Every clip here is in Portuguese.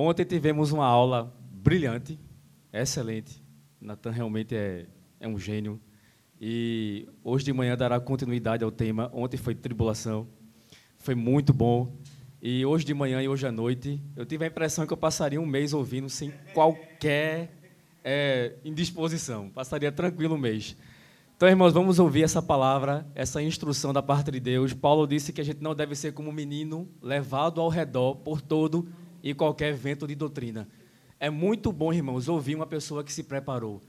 Ontem tivemos uma aula brilhante, excelente. Natan realmente é, é um gênio. E hoje de manhã dará continuidade ao tema. Ontem foi tribulação. Foi muito bom. E hoje de manhã e hoje à noite, eu tive a impressão que eu passaria um mês ouvindo sem qualquer é, indisposição. Passaria tranquilo um mês. Então, irmãos, vamos ouvir essa palavra, essa instrução da parte de Deus. Paulo disse que a gente não deve ser como um menino levado ao redor por todo e qualquer vento de doutrina. É muito bom, irmãos, ouvir uma pessoa que se preparou.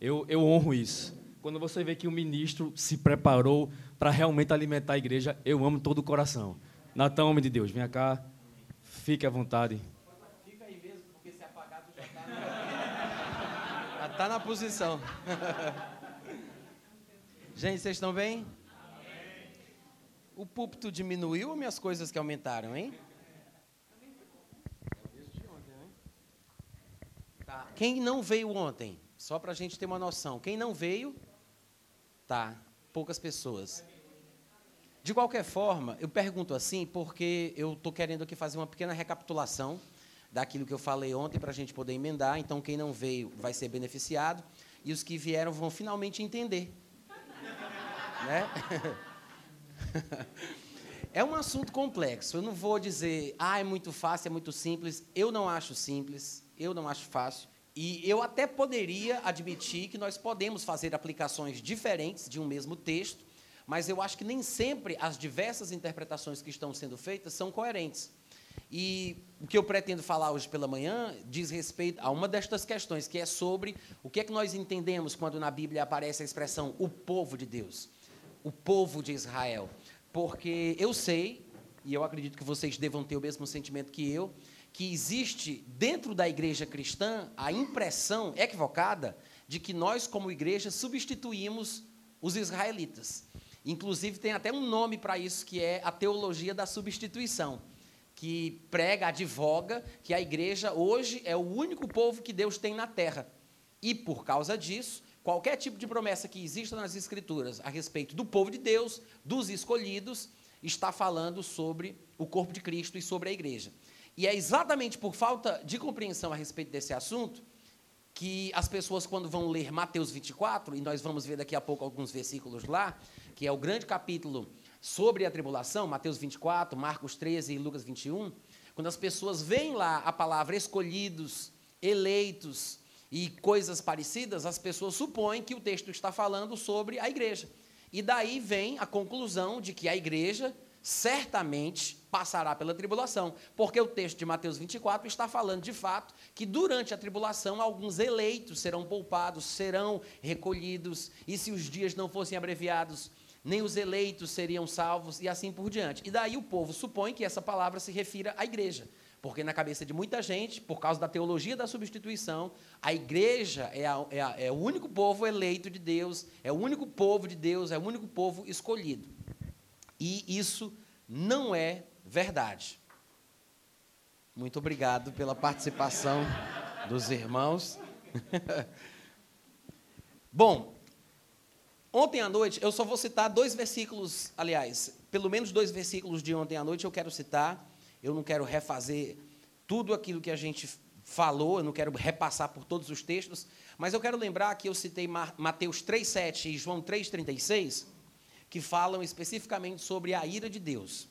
Eu, eu honro isso. Quando você vê que o ministro se preparou para realmente alimentar a igreja, eu amo todo o coração. Natan, homem de Deus, venha cá, fique à vontade. Fica aí mesmo, porque se apagar, tu já está na... já tá na posição. Gente, vocês estão bem? Amém. O púlpito diminuiu ou minhas coisas que aumentaram, hein? Quem não veio ontem? Só para a gente ter uma noção. Quem não veio? Tá. Poucas pessoas. De qualquer forma, eu pergunto assim porque eu estou querendo aqui fazer uma pequena recapitulação daquilo que eu falei ontem para a gente poder emendar. Então, quem não veio vai ser beneficiado e os que vieram vão finalmente entender né? É um assunto complexo. Eu não vou dizer, ah, é muito fácil, é muito simples. Eu não acho simples, eu não acho fácil. E eu até poderia admitir que nós podemos fazer aplicações diferentes de um mesmo texto, mas eu acho que nem sempre as diversas interpretações que estão sendo feitas são coerentes. E o que eu pretendo falar hoje pela manhã diz respeito a uma destas questões, que é sobre o que é que nós entendemos quando na Bíblia aparece a expressão o povo de Deus o povo de Israel. Porque eu sei, e eu acredito que vocês devam ter o mesmo sentimento que eu, que existe dentro da igreja cristã a impressão equivocada de que nós, como igreja, substituímos os israelitas. Inclusive, tem até um nome para isso, que é a teologia da substituição, que prega, advoga que a igreja hoje é o único povo que Deus tem na terra. E, por causa disso, qualquer tipo de promessa que exista nas Escrituras a respeito do povo de Deus, dos escolhidos, está falando sobre o corpo de Cristo e sobre a igreja. E é exatamente por falta de compreensão a respeito desse assunto que as pessoas, quando vão ler Mateus 24, e nós vamos ver daqui a pouco alguns versículos lá, que é o grande capítulo sobre a tribulação, Mateus 24, Marcos 13 e Lucas 21, quando as pessoas veem lá a palavra escolhidos, eleitos, e coisas parecidas, as pessoas supõem que o texto está falando sobre a igreja. E daí vem a conclusão de que a igreja certamente passará pela tribulação, porque o texto de Mateus 24 está falando de fato que durante a tribulação alguns eleitos serão poupados, serão recolhidos, e se os dias não fossem abreviados, nem os eleitos seriam salvos e assim por diante. E daí o povo supõe que essa palavra se refira à igreja. Porque na cabeça de muita gente, por causa da teologia da substituição, a igreja é, a, é, a, é, o único povo eleito de Deus, é o único povo de Deus, é o único povo escolhido. E isso não é verdade. Muito obrigado pela participação dos irmãos. Bom, ontem à noite, eu só vou citar dois versículos, aliás, pelo menos dois versículos de ontem à noite eu quero citar eu não quero refazer tudo aquilo que a gente falou, eu não quero repassar por todos os textos, mas eu quero lembrar que eu citei Mateus 3,7 e João 3,36, que falam especificamente sobre a ira de Deus.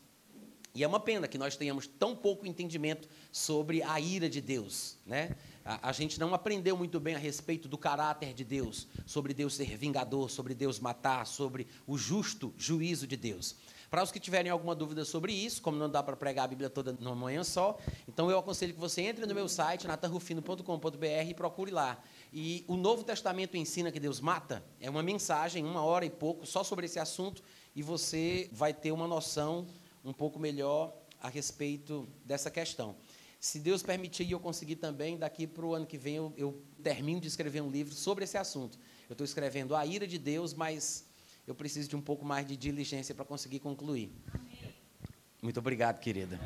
E é uma pena que nós tenhamos tão pouco entendimento sobre a ira de Deus. Né? A, a, gente não aprendeu muito bem a respeito do caráter de Deus, sobre Deus ser vingador, sobre Deus matar, sobre o justo juízo de Deus. Para os que tiverem alguma dúvida sobre isso, como não dá para pregar a Bíblia toda numa manhã só, então eu aconselho que você entre no meu site, natanrufino.com.br e procure lá. E o Novo Testamento ensina que Deus mata, é uma mensagem, uma hora e pouco, só sobre esse assunto, e você vai ter uma noção um pouco melhor a respeito dessa questão. Se Deus permitir e eu conseguir também, daqui para o ano que vem eu, eu termino de escrever um livro sobre esse assunto. Eu estou escrevendo A Ira de Deus, mas eu preciso de um pouco mais de diligência para conseguir concluir. Amém. Muito obrigado, querida.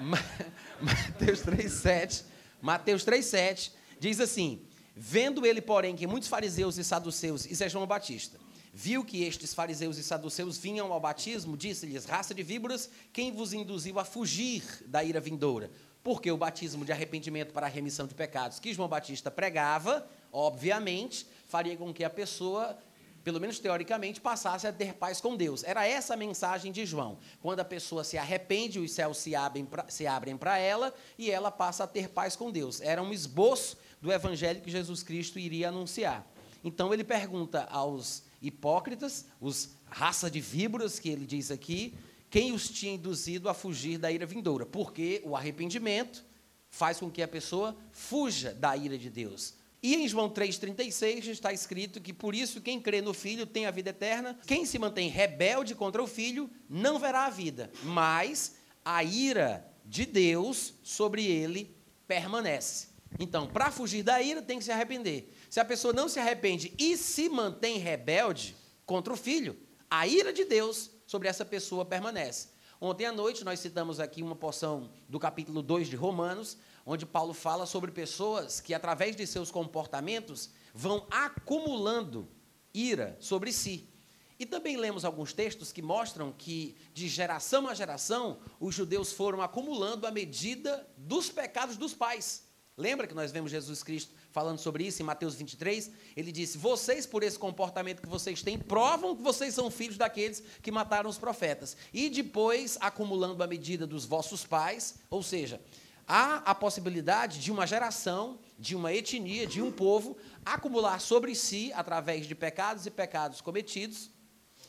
Mateus 3,7. Mateus 3,7 diz assim: Vendo ele, porém, que muitos fariseus e saduceus, isso é João Batista, viu que estes fariseus e saduceus vinham ao batismo, disse-lhes: Raça de víboras, quem vos induziu a fugir da ira vindoura? Porque o batismo de arrependimento para a remissão de pecados que João Batista pregava, obviamente, faria com que a pessoa pelo menos teoricamente, passasse a ter paz com Deus. Era essa a mensagem de João. Quando a pessoa se arrepende, os céus se abrem se abrem para ela e ela passa a ter paz com Deus. Era um esboço do evangelho que Jesus Cristo iria anunciar. Então ele pergunta aos hipócritas, os raça de víboras que ele diz aqui, quem os tinha induzido a fugir da ira vindoura? Porque o arrependimento faz com que a pessoa fuja da ira de Deus. E em João 3,36 está escrito que por isso quem crê no Filho tem a vida eterna. Quem se mantém rebelde contra o Filho não verá a vida, mas a ira de Deus sobre ele permanece. Então, para fugir da ira, tem que se arrepender. Se a pessoa não se arrepende e se mantém rebelde contra o Filho, a ira de Deus sobre essa pessoa permanece. Ontem à noite nós citamos aqui uma porção do capítulo 2 de Romanos, onde Paulo fala sobre pessoas que, através de seus comportamentos, vão acumulando ira sobre si. E também lemos alguns textos que mostram que, de geração a geração, os judeus foram acumulando a medida dos pecados dos pais. Lembra que nós vemos Jesus Cristo falando sobre isso em Mateus 23? Ele disse: Vocês, por esse comportamento que vocês têm, provam que vocês são filhos daqueles que mataram os profetas. E depois, acumulando a medida dos vossos pais, ou seja, há a possibilidade de uma geração, de uma etnia, de um povo, acumular sobre si, através de pecados e pecados cometidos,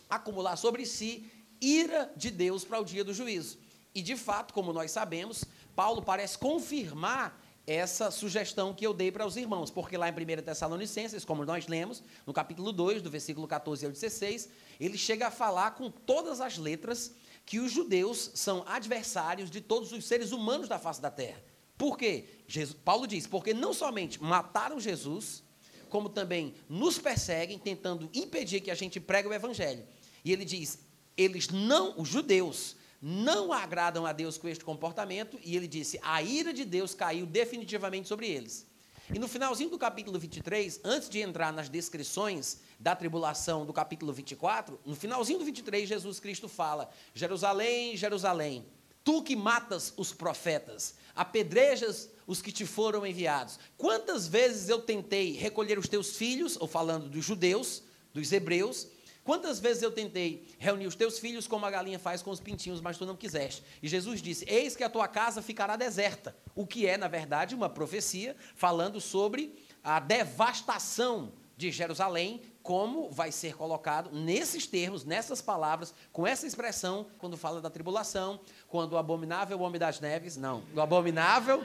acumular sobre si ira de Deus para o dia do juízo. E, de fato, como nós sabemos, Paulo parece confirmar essa sugestão que eu dei para os irmãos, porque lá em 1 Tessalonicenses, como nós lemos, no capítulo 2, do versículo 14 ao 16, ele chega a falar com todas as letras que os judeus são adversários de todos os seres humanos da face da terra. Por quê? Jesus, Paulo diz, porque não somente mataram Jesus, como também nos perseguem, tentando impedir que a gente pregue o evangelho. E ele diz, eles não, os judeus, não agradam a Deus com este comportamento, e ele disse, a ira de Deus caiu definitivamente sobre eles. E no finalzinho do capítulo 23, antes de entrar nas descrições da tribulação do capítulo 24, no finalzinho do 23, Jesus Cristo fala: Jerusalém, Jerusalém, tu que matas os profetas, apedrejas os que te foram enviados. Quantas vezes eu tentei recolher os teus filhos, ou falando dos judeus, dos hebreus, Quantas vezes eu tentei reunir os teus filhos como a galinha faz com os pintinhos, mas tu não quiseste? E Jesus disse: Eis que a tua casa ficará deserta. O que é, na verdade, uma profecia falando sobre a devastação de Jerusalém, como vai ser colocado nesses termos, nessas palavras, com essa expressão, quando fala da tribulação, quando o abominável homem das neves, não, o abominável,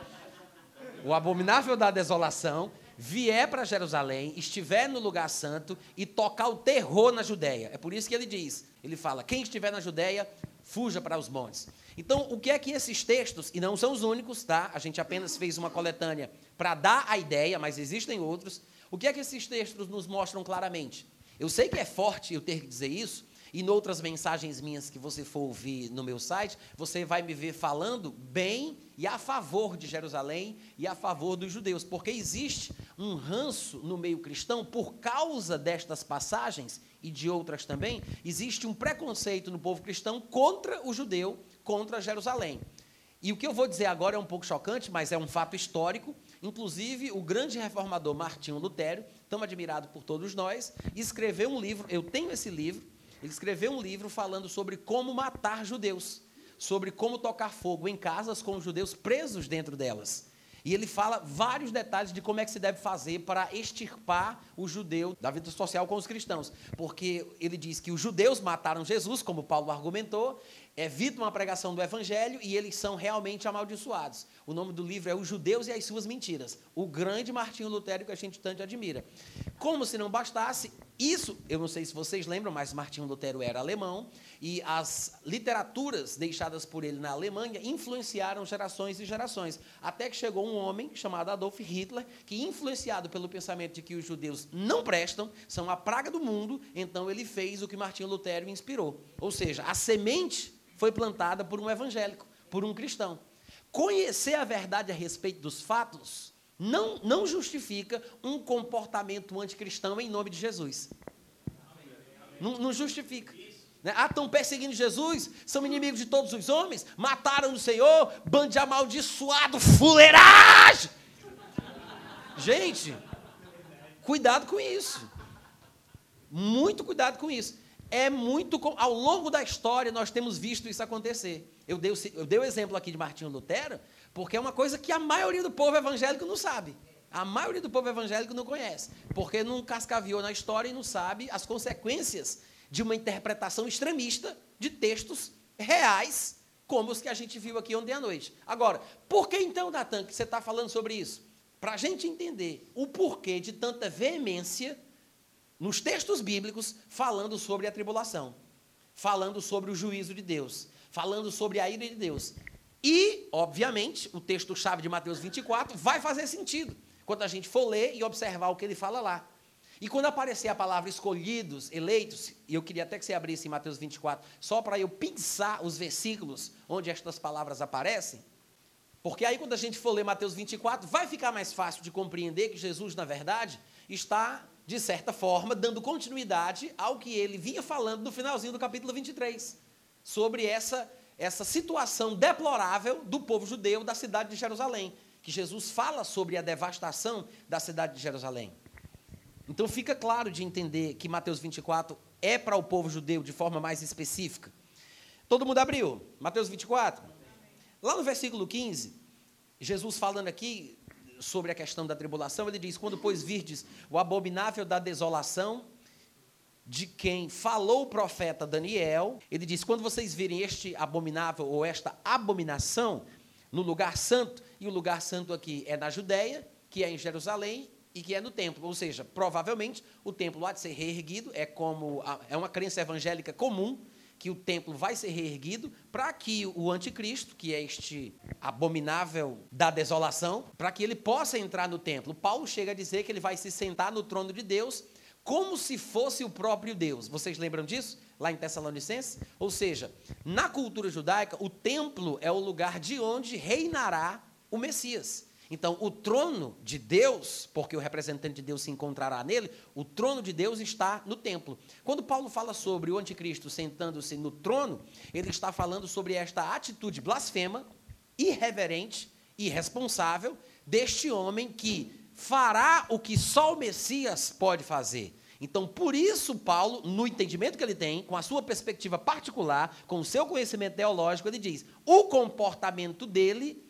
o abominável da desolação vier para Jerusalém, estiver no lugar santo e tocar o terror na Judéia. É por isso que ele diz, ele fala, quem estiver na Judéia, fuja para os montes. Então, o que é que esses textos, e não são os únicos, tá? A gente apenas fez uma coletânea para dar a ideia, mas existem outros. O que é que esses textos nos mostram claramente? Eu sei que é forte eu ter que dizer isso, e em outras mensagens minhas que você for ouvir no meu site, você vai me ver falando bem e a favor de Jerusalém e a favor dos judeus, porque existe um ranço no meio cristão por causa destas passagens e de outras também, existe um preconceito no povo cristão contra o judeu, contra Jerusalém. E o que eu vou dizer agora é um pouco chocante, mas é um fato histórico. Inclusive, o grande reformador Martinho Lutero, tão admirado por todos nós, escreveu um livro, eu tenho esse livro, ele escreveu um livro falando sobre como matar judeus, sobre como tocar fogo em casas com judeus presos dentro delas. E ele fala vários detalhes de como é que se deve fazer para extirpar o judeu da vida social com os cristãos. Porque ele diz que os judeus mataram Jesus, como Paulo argumentou, evitam a pregação do evangelho e eles são realmente amaldiçoados. O nome do livro é Os Judeus e as Suas Mentiras. O grande Martinho Lutero que a gente tanto admira. Como se não bastasse, isso, eu não sei se vocês lembram, mas Martinho Lutero era alemão e as literaturas deixadas por ele na Alemanha influenciaram gerações e gerações. Até que chegou um homem chamado Adolf Hitler, que, influenciado pelo pensamento de que os judeus não prestam, são a praga do mundo, então ele fez o que Martinho Lutero inspirou. Ou seja, a semente foi plantada por um evangélico, por um cristão. Conhecer a verdade a respeito dos fatos não, não justifica um comportamento anticristão em nome de Jesus. Não, não justifica. Né? Ah, estão perseguindo Jesus, são inimigos de todos os homens, mataram o Senhor, bando de amaldiçoado, fuleiragem. Gente, cuidado com isso. Muito cuidado com isso. É muito. Ao longo da história, nós temos visto isso acontecer. Eu dei, eu dei o exemplo aqui de Martinho Lutero, porque é uma coisa que a maioria do povo evangélico não sabe. A maioria do povo evangélico não conhece, porque não cascaviou na história e não sabe as consequências de uma interpretação extremista de textos reais, como os que a gente viu aqui ontem à noite. Agora, por que então, Natan, que você está falando sobre isso? Para a gente entender o porquê de tanta veemência nos textos bíblicos falando sobre a tribulação, falando sobre o juízo de Deus, falando sobre a ira de Deus. E, obviamente, o texto-chave de Mateus 24 vai fazer sentido quando a gente for ler e observar o que ele fala lá. E quando aparecer a palavra escolhidos, eleitos, e eu queria até que você abrisse em Mateus 24, só para eu pensar os versículos onde estas palavras aparecem, porque aí quando a gente for ler Mateus 24, vai ficar mais fácil de compreender que Jesus, na verdade, está, de certa forma, dando continuidade ao que ele vinha falando no finalzinho do capítulo 23, sobre essa, essa situação deplorável do povo judeu da cidade de Jerusalém, que Jesus fala sobre a devastação da cidade de Jerusalém. Então fica claro de entender que Mateus 24 é para o povo judeu de forma mais específica. Todo mundo abriu? Mateus 24? Lá no versículo 15, Jesus falando aqui sobre a questão da tribulação, ele diz: Quando, pois, virdes o abominável da desolação, de quem falou o profeta Daniel, ele diz: Quando vocês virem este abominável ou esta abominação no lugar santo, e o lugar santo aqui é na Judéia, que é em Jerusalém, e que é no templo. Ou seja, provavelmente o templo há de ser reerguido, é como é uma crença evangélica comum que o templo vai ser reerguido para que o anticristo, que é este abominável da desolação, para que ele possa entrar no templo. Paulo chega a dizer que ele vai se sentar no trono de Deus como se fosse o próprio Deus. Vocês lembram disso? Lá em Tessalonicenses? Ou seja, na cultura judaica, o templo é o lugar de onde reinará o Messias. Então, o trono de Deus, porque o representante de Deus se encontrará nele, o trono de Deus está no templo. Quando Paulo fala sobre o anticristo sentando-se no trono, ele está falando sobre esta atitude blasfema, irreverente, irresponsável deste homem que fará o que só o Messias pode fazer. Então, por isso, Paulo, no entendimento que ele tem, com a sua perspectiva particular, com o seu conhecimento teológico, ele diz: o comportamento dele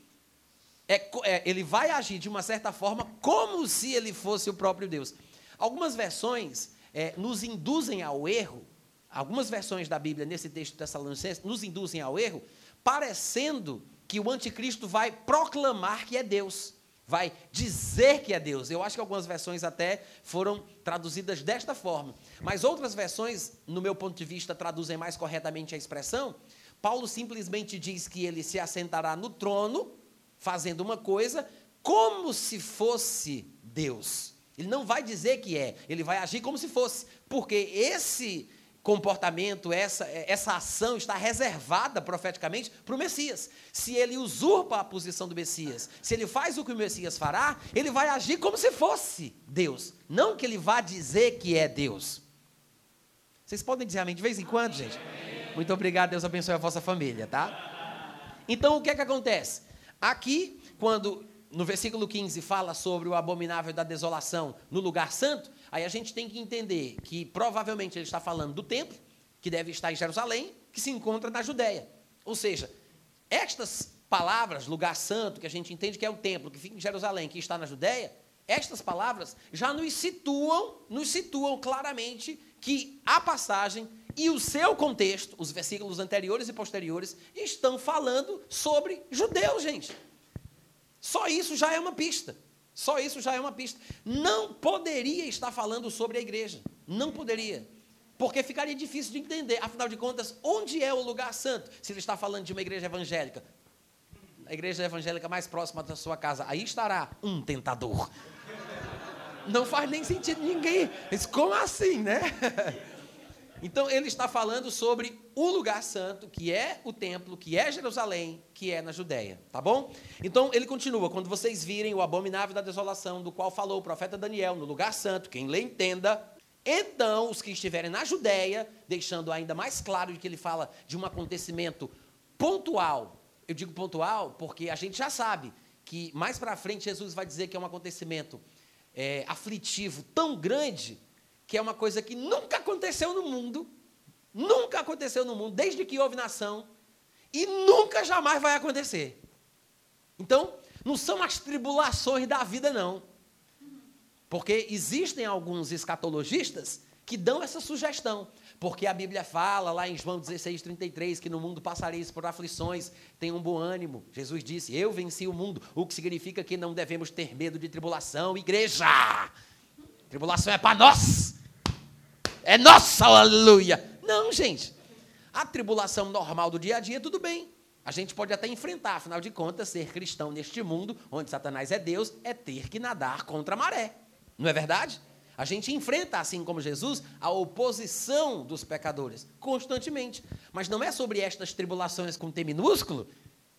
é, é, ele vai agir de uma certa forma como se ele fosse o próprio Deus. Algumas versões é, nos induzem ao erro, algumas versões da Bíblia nesse texto de Tessalonicenses nos induzem ao erro, parecendo que o anticristo vai proclamar que é Deus, vai dizer que é Deus. Eu acho que algumas versões até foram traduzidas desta forma, mas outras versões, no meu ponto de vista, traduzem mais corretamente a expressão. Paulo simplesmente diz que ele se assentará no trono fazendo uma coisa como se fosse Deus. Ele não vai dizer que é, ele vai agir como se fosse, porque esse comportamento, essa, essa ação está reservada profeticamente para o Messias. Se ele usurpa a posição do Messias, se ele faz o que o Messias fará, ele vai agir como se fosse Deus, não que ele vá dizer que é Deus. Vocês podem dizer amém de vez em quando, gente? Muito obrigado, Deus abençoe a vossa família, tá? Então o que é que acontece? Aqui, quando no versículo 15 fala sobre o abominável da desolação no lugar santo, aí a gente tem que entender que provavelmente ele está falando do templo, que deve estar em Jerusalém, que se encontra na Judéia. Ou seja, estas palavras, lugar santo, que a gente entende que é o templo, que fica em Jerusalém, que está na Judéia, estas palavras já nos situam, nos situam claramente que a passagem e o seu contexto, os versículos anteriores e posteriores, estão falando sobre judeus, gente. Só isso já é uma pista. Só isso já é uma pista. Não poderia estar falando sobre a igreja. Não poderia. Porque ficaria difícil de entender. Afinal de contas, onde é o lugar santo? Se ele está falando de uma igreja evangélica. A igreja evangélica mais próxima da sua casa. Aí estará um tentador. Não faz nem sentido ninguém. Mas como assim, né? Então ele está falando sobre o lugar santo, que é o templo, que é Jerusalém, que é na Judéia, tá bom? Então ele continua: quando vocês virem o abominável da desolação, do qual falou o profeta Daniel, no lugar santo, quem lê entenda, Então, os que estiverem na Judéia, deixando ainda mais claro de que ele fala de um acontecimento pontual. Eu digo pontual porque a gente já sabe que mais para frente Jesus vai dizer que é um acontecimento é, aflitivo tão grande que é uma coisa que nunca aconteceu no mundo, nunca aconteceu no mundo, desde que houve nação, e nunca jamais vai acontecer. Então, não são as tribulações da vida, não. Porque existem alguns escatologistas que dão essa sugestão. Porque a Bíblia fala lá em João 16, 33, que no mundo passareis por aflições, tenham um bom ânimo. Jesus disse: Eu venci o mundo, o que significa que não devemos ter medo de tribulação, igreja. Tribulação é para nós. É nossa, aleluia. Não, gente. A tribulação normal do dia a dia, tudo bem. A gente pode até enfrentar, afinal de contas, ser cristão neste mundo, onde Satanás é Deus, é ter que nadar contra a maré. Não é verdade? A gente enfrenta, assim como Jesus, a oposição dos pecadores constantemente. Mas não é sobre estas tribulações com T minúsculo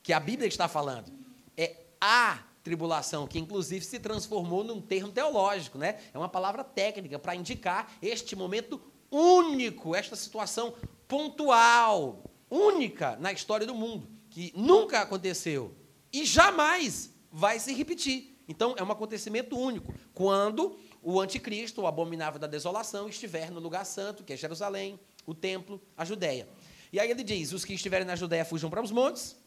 que a Bíblia está falando. É a tribulação, que inclusive se transformou num termo teológico, né? É uma palavra técnica para indicar este momento único, esta situação pontual, única na história do mundo, que nunca aconteceu e jamais vai se repetir. Então, é um acontecimento único. Quando o anticristo, o abominável da desolação, estiver no lugar santo, que é Jerusalém, o templo, a Judéia. E aí ele diz: os que estiverem na Judéia fujam para os montes.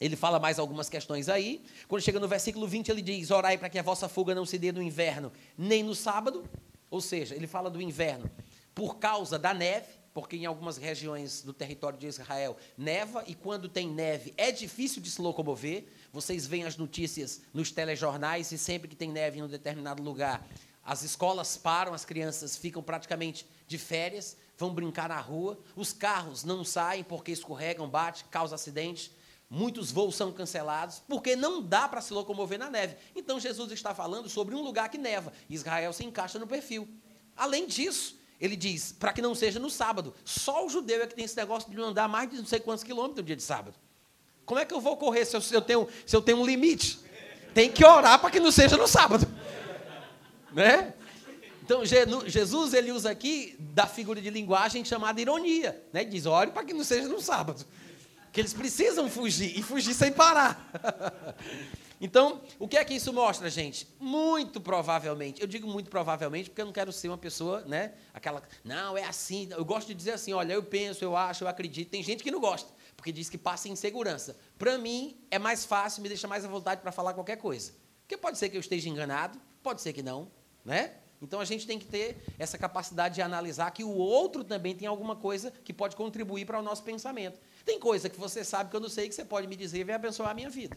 Ele fala mais algumas questões aí. Quando chega no versículo 20, ele diz: Orai para que a vossa fuga não se dê no inverno, nem no sábado. Ou seja, ele fala do inverno por causa da neve, porque em algumas regiões do território de Israel neva, e quando tem neve é difícil de se locomover. Vocês veem as notícias nos telejornais, e sempre que tem neve em um determinado lugar, as escolas param, as crianças ficam praticamente de férias, vão brincar na rua, os carros não saem porque escorregam, bate, causa acidente. Muitos voos são cancelados porque não dá para se locomover na neve. Então Jesus está falando sobre um lugar que neva. Israel se encaixa no perfil. Além disso, ele diz, para que não seja no sábado. Só o judeu é que tem esse negócio de andar mais de não sei quantos quilômetros no dia de sábado. Como é que eu vou correr se eu, se eu tenho, se eu tenho um limite? Tem que orar para que não seja no sábado. Né? Então, Jesus ele usa aqui da figura de linguagem chamada ironia. Né? Diz, ore para que não seja no sábado. Que eles precisam fugir, e fugir sem parar. Então, o que é que isso mostra, gente? Muito provavelmente, eu digo muito provavelmente porque eu não quero ser uma pessoa, né? Aquela, não, é assim. Eu gosto de dizer assim: olha, eu penso, eu acho, eu acredito. Tem gente que não gosta, porque diz que passa insegurança. Para mim, é mais fácil, me deixa mais à vontade para falar qualquer coisa. Porque pode ser que eu esteja enganado, pode ser que não, né? Então a gente tem que ter essa capacidade de analisar que o outro também tem alguma coisa que pode contribuir para o nosso pensamento. Tem coisa que você sabe que eu não sei que você pode me dizer e vai abençoar a minha vida.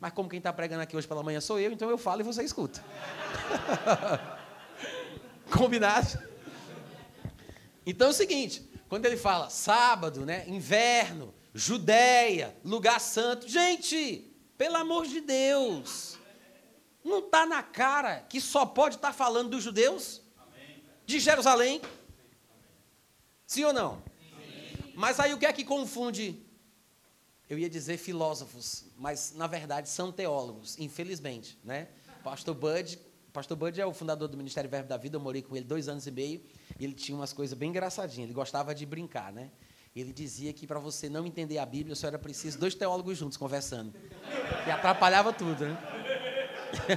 Mas como quem está pregando aqui hoje pela manhã sou eu, então eu falo e você escuta. Combinado? Então é o seguinte, quando ele fala sábado, né, inverno, Judéia, lugar santo, gente, pelo amor de Deus, não está na cara que só pode estar tá falando dos judeus? De Jerusalém? Sim ou não? Mas aí o que é que confunde? Eu ia dizer filósofos, mas na verdade são teólogos, infelizmente, né? Pastor Bud, Pastor Bud é o fundador do Ministério Verbo da Vida, eu morei com ele dois anos e meio, e ele tinha umas coisas bem engraçadinhas, ele gostava de brincar, né? Ele dizia que para você não entender a Bíblia, só era preciso dois teólogos juntos conversando. E atrapalhava tudo, né?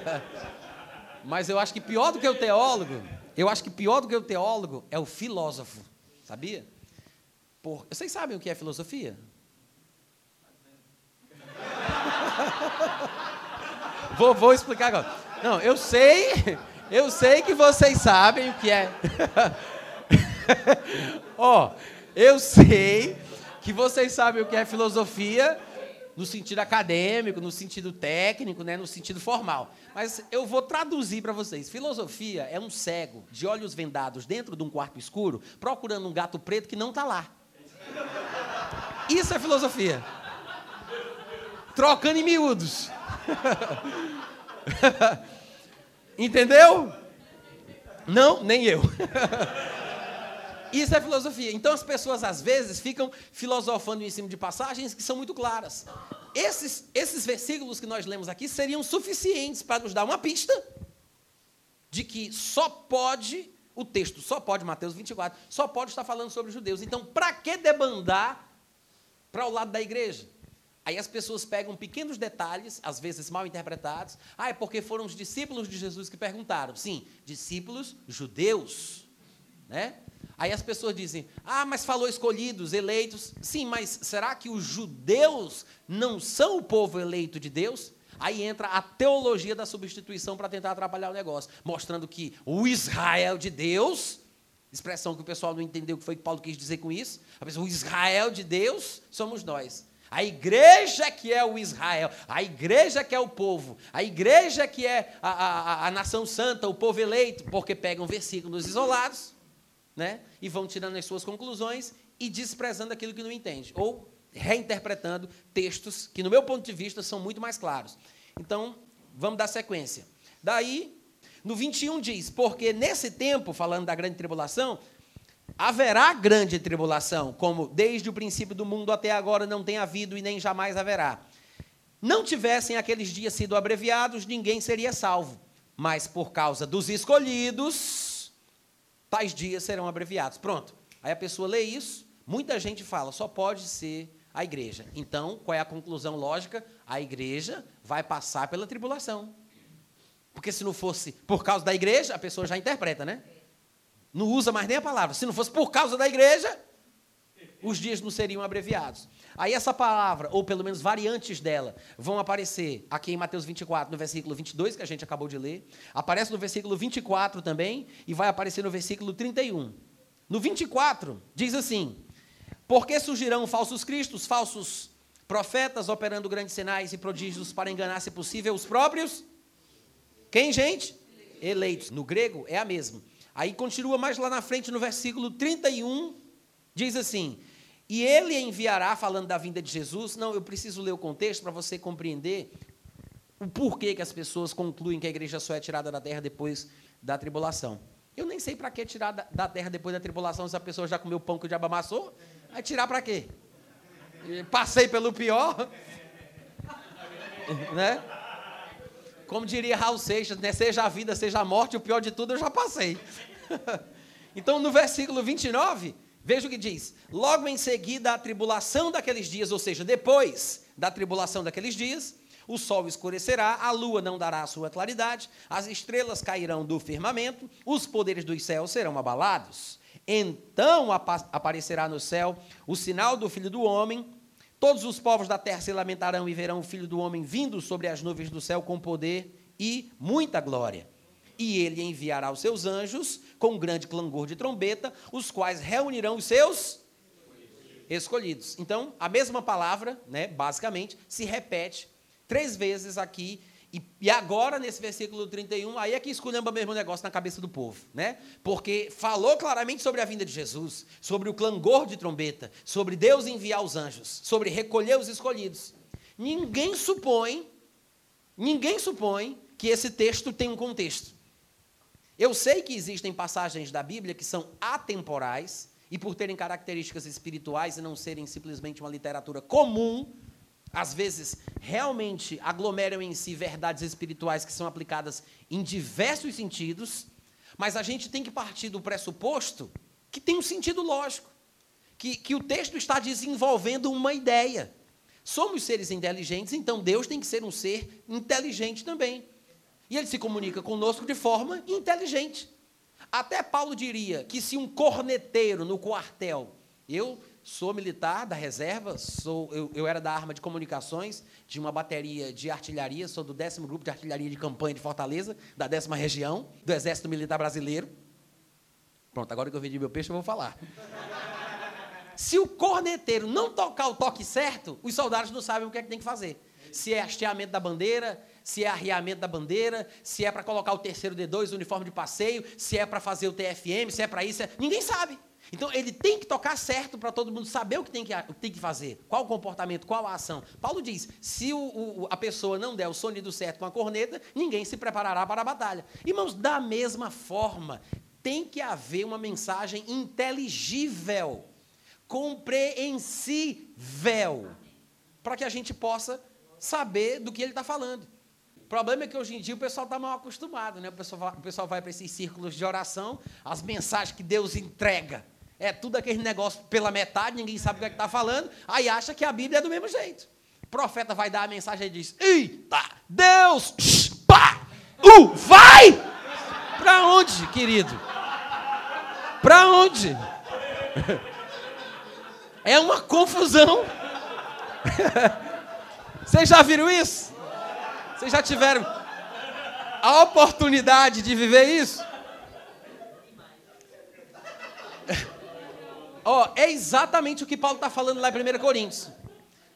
Mas eu acho que pior do que o teólogo, eu acho que pior do que o teólogo é o filósofo, sabia? Por... Vocês sabem o que é filosofia? vou, vou explicar agora. Não, eu sei, eu sei que vocês sabem o que é. Ó, oh, eu sei que vocês sabem o que é filosofia no sentido acadêmico, no sentido técnico, né, no sentido formal. Mas eu vou traduzir para vocês. Filosofia é um cego de olhos vendados dentro de um quarto escuro, procurando um gato preto que não está lá. Isso é filosofia. Trocando em miúdos. Entendeu? Não, nem eu. Isso é filosofia. Então as pessoas às vezes ficam filosofando em cima de passagens que são muito claras. Esses, esses versículos que nós lemos aqui seriam suficientes para nos dar uma pista de que só pode o texto só pode, Mateus 24, só pode estar falando sobre judeus. Então, para que debandar para o lado da igreja? Aí as pessoas pegam pequenos detalhes, às vezes mal interpretados. Ah, é porque foram os discípulos de Jesus que perguntaram. Sim, discípulos judeus. Né? Aí as pessoas dizem: Ah, mas falou escolhidos, eleitos. Sim, mas será que os judeus não são o povo eleito de Deus? Aí entra a teologia da substituição para tentar atrapalhar o negócio, mostrando que o Israel de Deus, expressão que o pessoal não entendeu o que foi que Paulo quis dizer com isso, pessoa, o Israel de Deus somos nós. A igreja que é o Israel, a igreja que é o povo, a igreja que é a, a, a nação santa, o povo eleito, porque pegam versículos isolados, né? E vão tirando as suas conclusões e desprezando aquilo que não entende, ou reinterpretando textos que, no meu ponto de vista, são muito mais claros. Então, vamos dar sequência. Daí, no 21 diz: Porque nesse tempo, falando da grande tribulação, Haverá grande tribulação, como desde o princípio do mundo até agora não tem havido e nem jamais haverá. Não tivessem aqueles dias sido abreviados, ninguém seria salvo. Mas por causa dos escolhidos, tais dias serão abreviados. Pronto. Aí a pessoa lê isso, muita gente fala, só pode ser a igreja. Então, qual é a conclusão lógica? A igreja vai passar pela tribulação. Porque se não fosse por causa da igreja, a pessoa já interpreta, né? Não usa mais nem a palavra. Se não fosse por causa da igreja, os dias não seriam abreviados. Aí essa palavra, ou pelo menos variantes dela, vão aparecer aqui em Mateus 24, no versículo 22, que a gente acabou de ler. Aparece no versículo 24 também, e vai aparecer no versículo 31. No 24, diz assim: Porque surgirão falsos cristos, falsos profetas, operando grandes sinais e prodígios para enganar, se possível, os próprios? Quem, gente? Eleitos. No grego é a mesma. Aí continua mais lá na frente, no versículo 31, diz assim: E ele enviará, falando da vinda de Jesus. Não, eu preciso ler o contexto para você compreender o porquê que as pessoas concluem que a igreja só é tirada da terra depois da tribulação. Eu nem sei para que tirar da terra depois da tribulação se a pessoa já comeu o pão que o diabo amassou. Vai tirar para quê? Passei pelo pior. né? Como diria Raul Seixas, né? seja a vida, seja a morte, o pior de tudo eu já passei. então, no versículo 29, veja o que diz: Logo em seguida a tribulação daqueles dias, ou seja, depois da tribulação daqueles dias, o sol escurecerá, a lua não dará a sua claridade, as estrelas cairão do firmamento, os poderes dos céus serão abalados. Então aparecerá no céu o sinal do Filho do Homem, Todos os povos da terra se lamentarão e verão o Filho do Homem vindo sobre as nuvens do céu com poder e muita glória. E ele enviará os seus anjos com grande clangor de trombeta, os quais reunirão os seus escolhidos. Então, a mesma palavra, né, basicamente, se repete três vezes aqui e, e, agora, nesse versículo 31, aí é que esculhamba mesmo o negócio na cabeça do povo, né? Porque falou claramente sobre a vinda de Jesus, sobre o clangor de trombeta, sobre Deus enviar os anjos, sobre recolher os escolhidos. Ninguém supõe, ninguém supõe que esse texto tem um contexto. Eu sei que existem passagens da Bíblia que são atemporais, e por terem características espirituais e não serem simplesmente uma literatura comum, às vezes realmente aglomeram em si verdades espirituais que são aplicadas em diversos sentidos, mas a gente tem que partir do pressuposto que tem um sentido lógico, que, que o texto está desenvolvendo uma ideia. Somos seres inteligentes, então Deus tem que ser um ser inteligente também. E ele se comunica conosco de forma inteligente. Até Paulo diria que se um corneteiro no quartel, eu Sou militar da reserva, sou, eu, eu, era da arma de comunicações, de uma bateria de artilharia, sou do décimo grupo de artilharia de campanha de Fortaleza, da décima região, do Exército Militar Brasileiro. Pronto, agora que eu vendi meu peixe, eu vou falar. Se o corneteiro não tocar o toque certo, os soldados não sabem o que é que tem que fazer. Se é hasteamento da bandeira, se é arriamento da bandeira, se é para colocar o terceiro D2, o uniforme de passeio, se é para fazer o TFM, se é para isso. É... Ninguém sabe. Então ele tem que tocar certo para todo mundo saber o que tem que, o que tem que fazer, qual o comportamento, qual a ação. Paulo diz: se o, o, a pessoa não der o sonido certo com a corneta, ninguém se preparará para a batalha. Irmãos, da mesma forma, tem que haver uma mensagem inteligível, compreensível, para que a gente possa saber do que ele está falando. O problema é que hoje em dia o pessoal está mal acostumado, né? O pessoal o pessoal vai para esses círculos de oração, as mensagens que Deus entrega. É tudo aquele negócio pela metade, ninguém sabe o que é está falando, aí acha que a Bíblia é do mesmo jeito. O profeta vai dar a mensagem e diz: Eita, Deus, pá, uh, vai! Para onde, querido? Para onde? É uma confusão. Vocês já viram isso? Vocês já tiveram a oportunidade de viver isso? oh, é exatamente o que Paulo está falando lá em 1 Coríntios.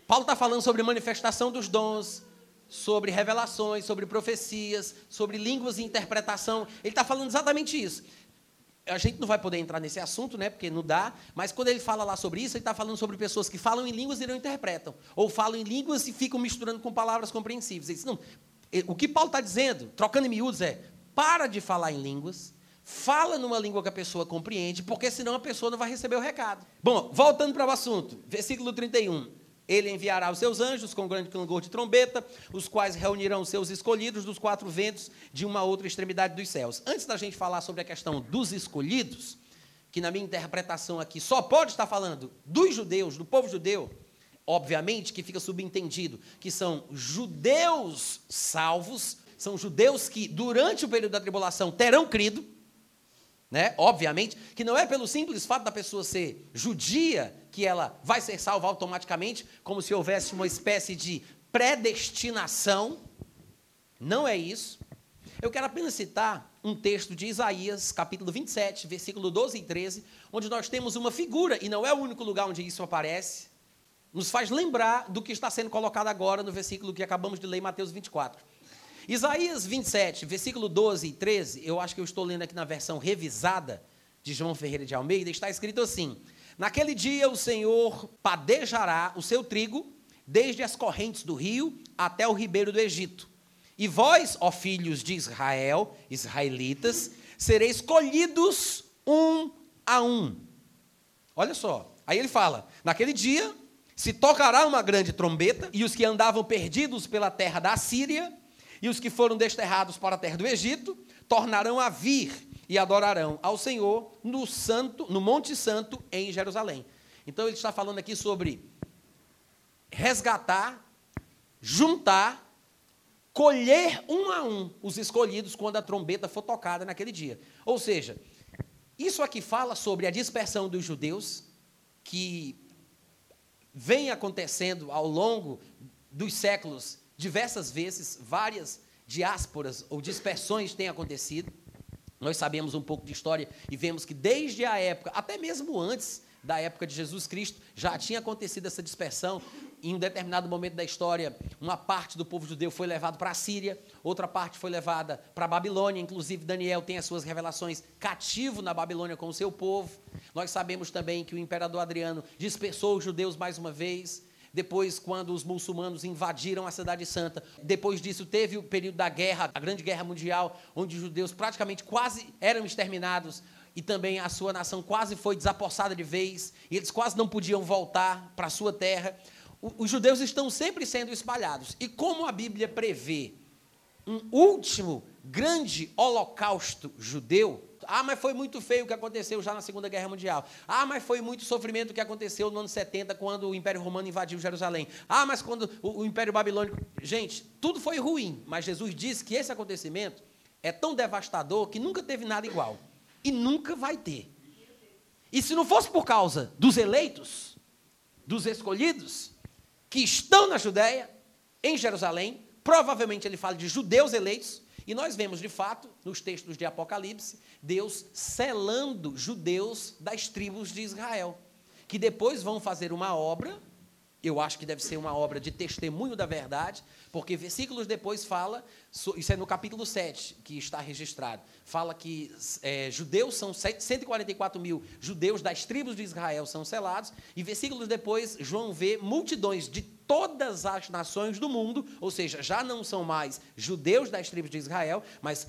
Paulo está falando sobre manifestação dos dons, sobre revelações, sobre profecias, sobre línguas e interpretação. Ele está falando exatamente isso a gente não vai poder entrar nesse assunto, né, porque não dá, mas quando ele fala lá sobre isso, ele está falando sobre pessoas que falam em línguas e não interpretam, ou falam em línguas e ficam misturando com palavras compreensíveis. Ele diz, não, o que Paulo está dizendo, trocando em miúdos, é: para de falar em línguas, fala numa língua que a pessoa compreende, porque senão a pessoa não vai receber o recado. Bom, voltando para o assunto, versículo 31. Ele enviará os seus anjos com grande clangor de trombeta, os quais reunirão os seus escolhidos dos quatro ventos de uma outra extremidade dos céus. Antes da gente falar sobre a questão dos escolhidos, que na minha interpretação aqui só pode estar falando dos judeus, do povo judeu, obviamente que fica subentendido que são judeus salvos, são judeus que durante o período da tribulação terão crido, né? Obviamente que não é pelo simples fato da pessoa ser judia que ela vai ser salva automaticamente, como se houvesse uma espécie de predestinação. Não é isso. Eu quero apenas citar um texto de Isaías, capítulo 27, versículo 12 e 13, onde nós temos uma figura, e não é o único lugar onde isso aparece, nos faz lembrar do que está sendo colocado agora no versículo que acabamos de ler Mateus 24. Isaías 27, versículo 12 e 13, eu acho que eu estou lendo aqui na versão revisada de João Ferreira de Almeida, está escrito assim: Naquele dia o Senhor padejará o seu trigo, desde as correntes do rio até o ribeiro do Egito. E vós, ó filhos de Israel, israelitas, sereis colhidos um a um. Olha só, aí ele fala: naquele dia se tocará uma grande trombeta, e os que andavam perdidos pela terra da Síria, e os que foram desterrados para a terra do Egito, tornarão a vir e adorarão ao Senhor no santo, no Monte Santo em Jerusalém. Então ele está falando aqui sobre resgatar, juntar, colher um a um os escolhidos quando a trombeta for tocada naquele dia. Ou seja, isso aqui fala sobre a dispersão dos judeus que vem acontecendo ao longo dos séculos diversas vezes, várias diásporas ou dispersões têm acontecido. Nós sabemos um pouco de história e vemos que desde a época, até mesmo antes da época de Jesus Cristo, já tinha acontecido essa dispersão. Em um determinado momento da história, uma parte do povo judeu foi levado para a Síria, outra parte foi levada para a Babilônia. Inclusive, Daniel tem as suas revelações cativo na Babilônia com o seu povo. Nós sabemos também que o imperador Adriano dispersou os judeus mais uma vez. Depois, quando os muçulmanos invadiram a Cidade Santa, depois disso teve o período da guerra, a Grande Guerra Mundial, onde os judeus praticamente quase eram exterminados e também a sua nação quase foi desapossada de vez, e eles quase não podiam voltar para a sua terra. Os judeus estão sempre sendo espalhados. E como a Bíblia prevê um último grande holocausto judeu, ah, mas foi muito feio o que aconteceu já na Segunda Guerra Mundial. Ah, mas foi muito sofrimento o que aconteceu no ano 70, quando o Império Romano invadiu Jerusalém. Ah, mas quando o, Império Babilônico. Gente, tudo foi ruim, mas Jesus disse que esse acontecimento é tão devastador que nunca teve nada igual. E nunca vai ter. E se não fosse por causa dos eleitos, dos escolhidos, que estão na Judéia, em Jerusalém, provavelmente ele fala de judeus eleitos, e nós vemos, de fato, nos textos de Apocalipse, Deus selando judeus das tribos de Israel, que depois vão fazer uma obra, eu acho que deve ser uma obra de testemunho da verdade, porque versículos depois fala, isso é no capítulo 7 que está registrado, fala que é, judeus são 144 mil judeus das tribos de Israel são selados, e versículos depois João vê multidões de todas as nações do mundo, ou seja, já não são mais judeus das tribos de Israel, mas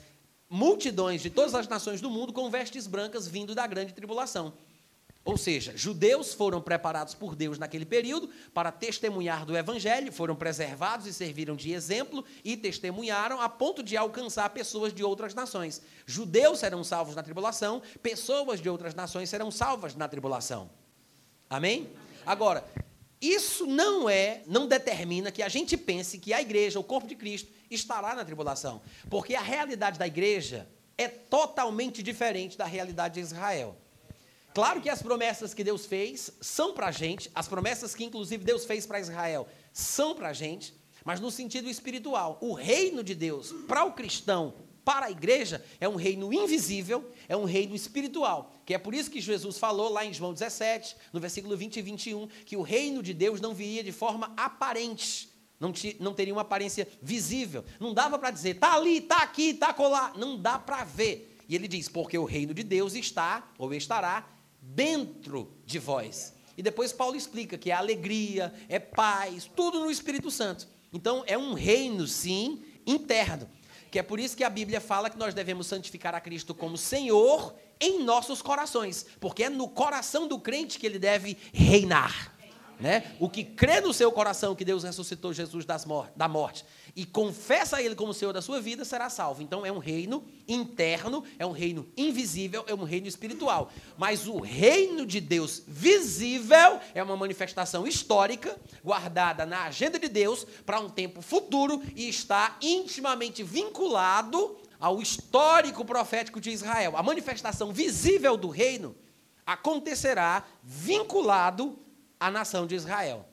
multidões de todas as nações do mundo com vestes brancas vindo da grande tribulação. Ou seja, judeus foram preparados por Deus naquele período para testemunhar do Evangelho, foram preservados e serviram de exemplo e testemunharam a ponto de alcançar pessoas de outras nações. Judeus serão salvos na tribulação, pessoas de outras nações serão salvas na tribulação. Amém? Agora, isso não é, não determina que a gente pense que a igreja, o corpo de Cristo, estará na tribulação. Porque a realidade da igreja é totalmente diferente da realidade de Israel. Claro que as promessas que Deus fez são para a gente, as promessas que inclusive Deus fez para Israel são para a gente, mas no sentido espiritual. O reino de Deus para o cristão, para a igreja, é um reino invisível, é um reino espiritual. Que é por isso que Jesus falou lá em João 17, no versículo 20 e 21, que o reino de Deus não viria de forma aparente. Não, não teria uma aparência visível. Não dava para dizer, está ali, está aqui, está colar. Não dá para ver. E ele diz, porque o reino de Deus está, ou estará, dentro de vós. E depois Paulo explica que é alegria, é paz, tudo no Espírito Santo. Então é um reino, sim, interno. Que é por isso que a Bíblia fala que nós devemos santificar a Cristo como Senhor em nossos corações, porque é no coração do crente que ele deve reinar. Né? O que crê no seu coração que Deus ressuscitou Jesus da morte e confessa a Ele como Senhor da sua vida, será salvo. Então é um reino interno, é um reino invisível, é um reino espiritual. Mas o reino de Deus visível é uma manifestação histórica, guardada na agenda de Deus para um tempo futuro e está intimamente vinculado ao histórico profético de Israel. A manifestação visível do reino acontecerá vinculado a nação de Israel.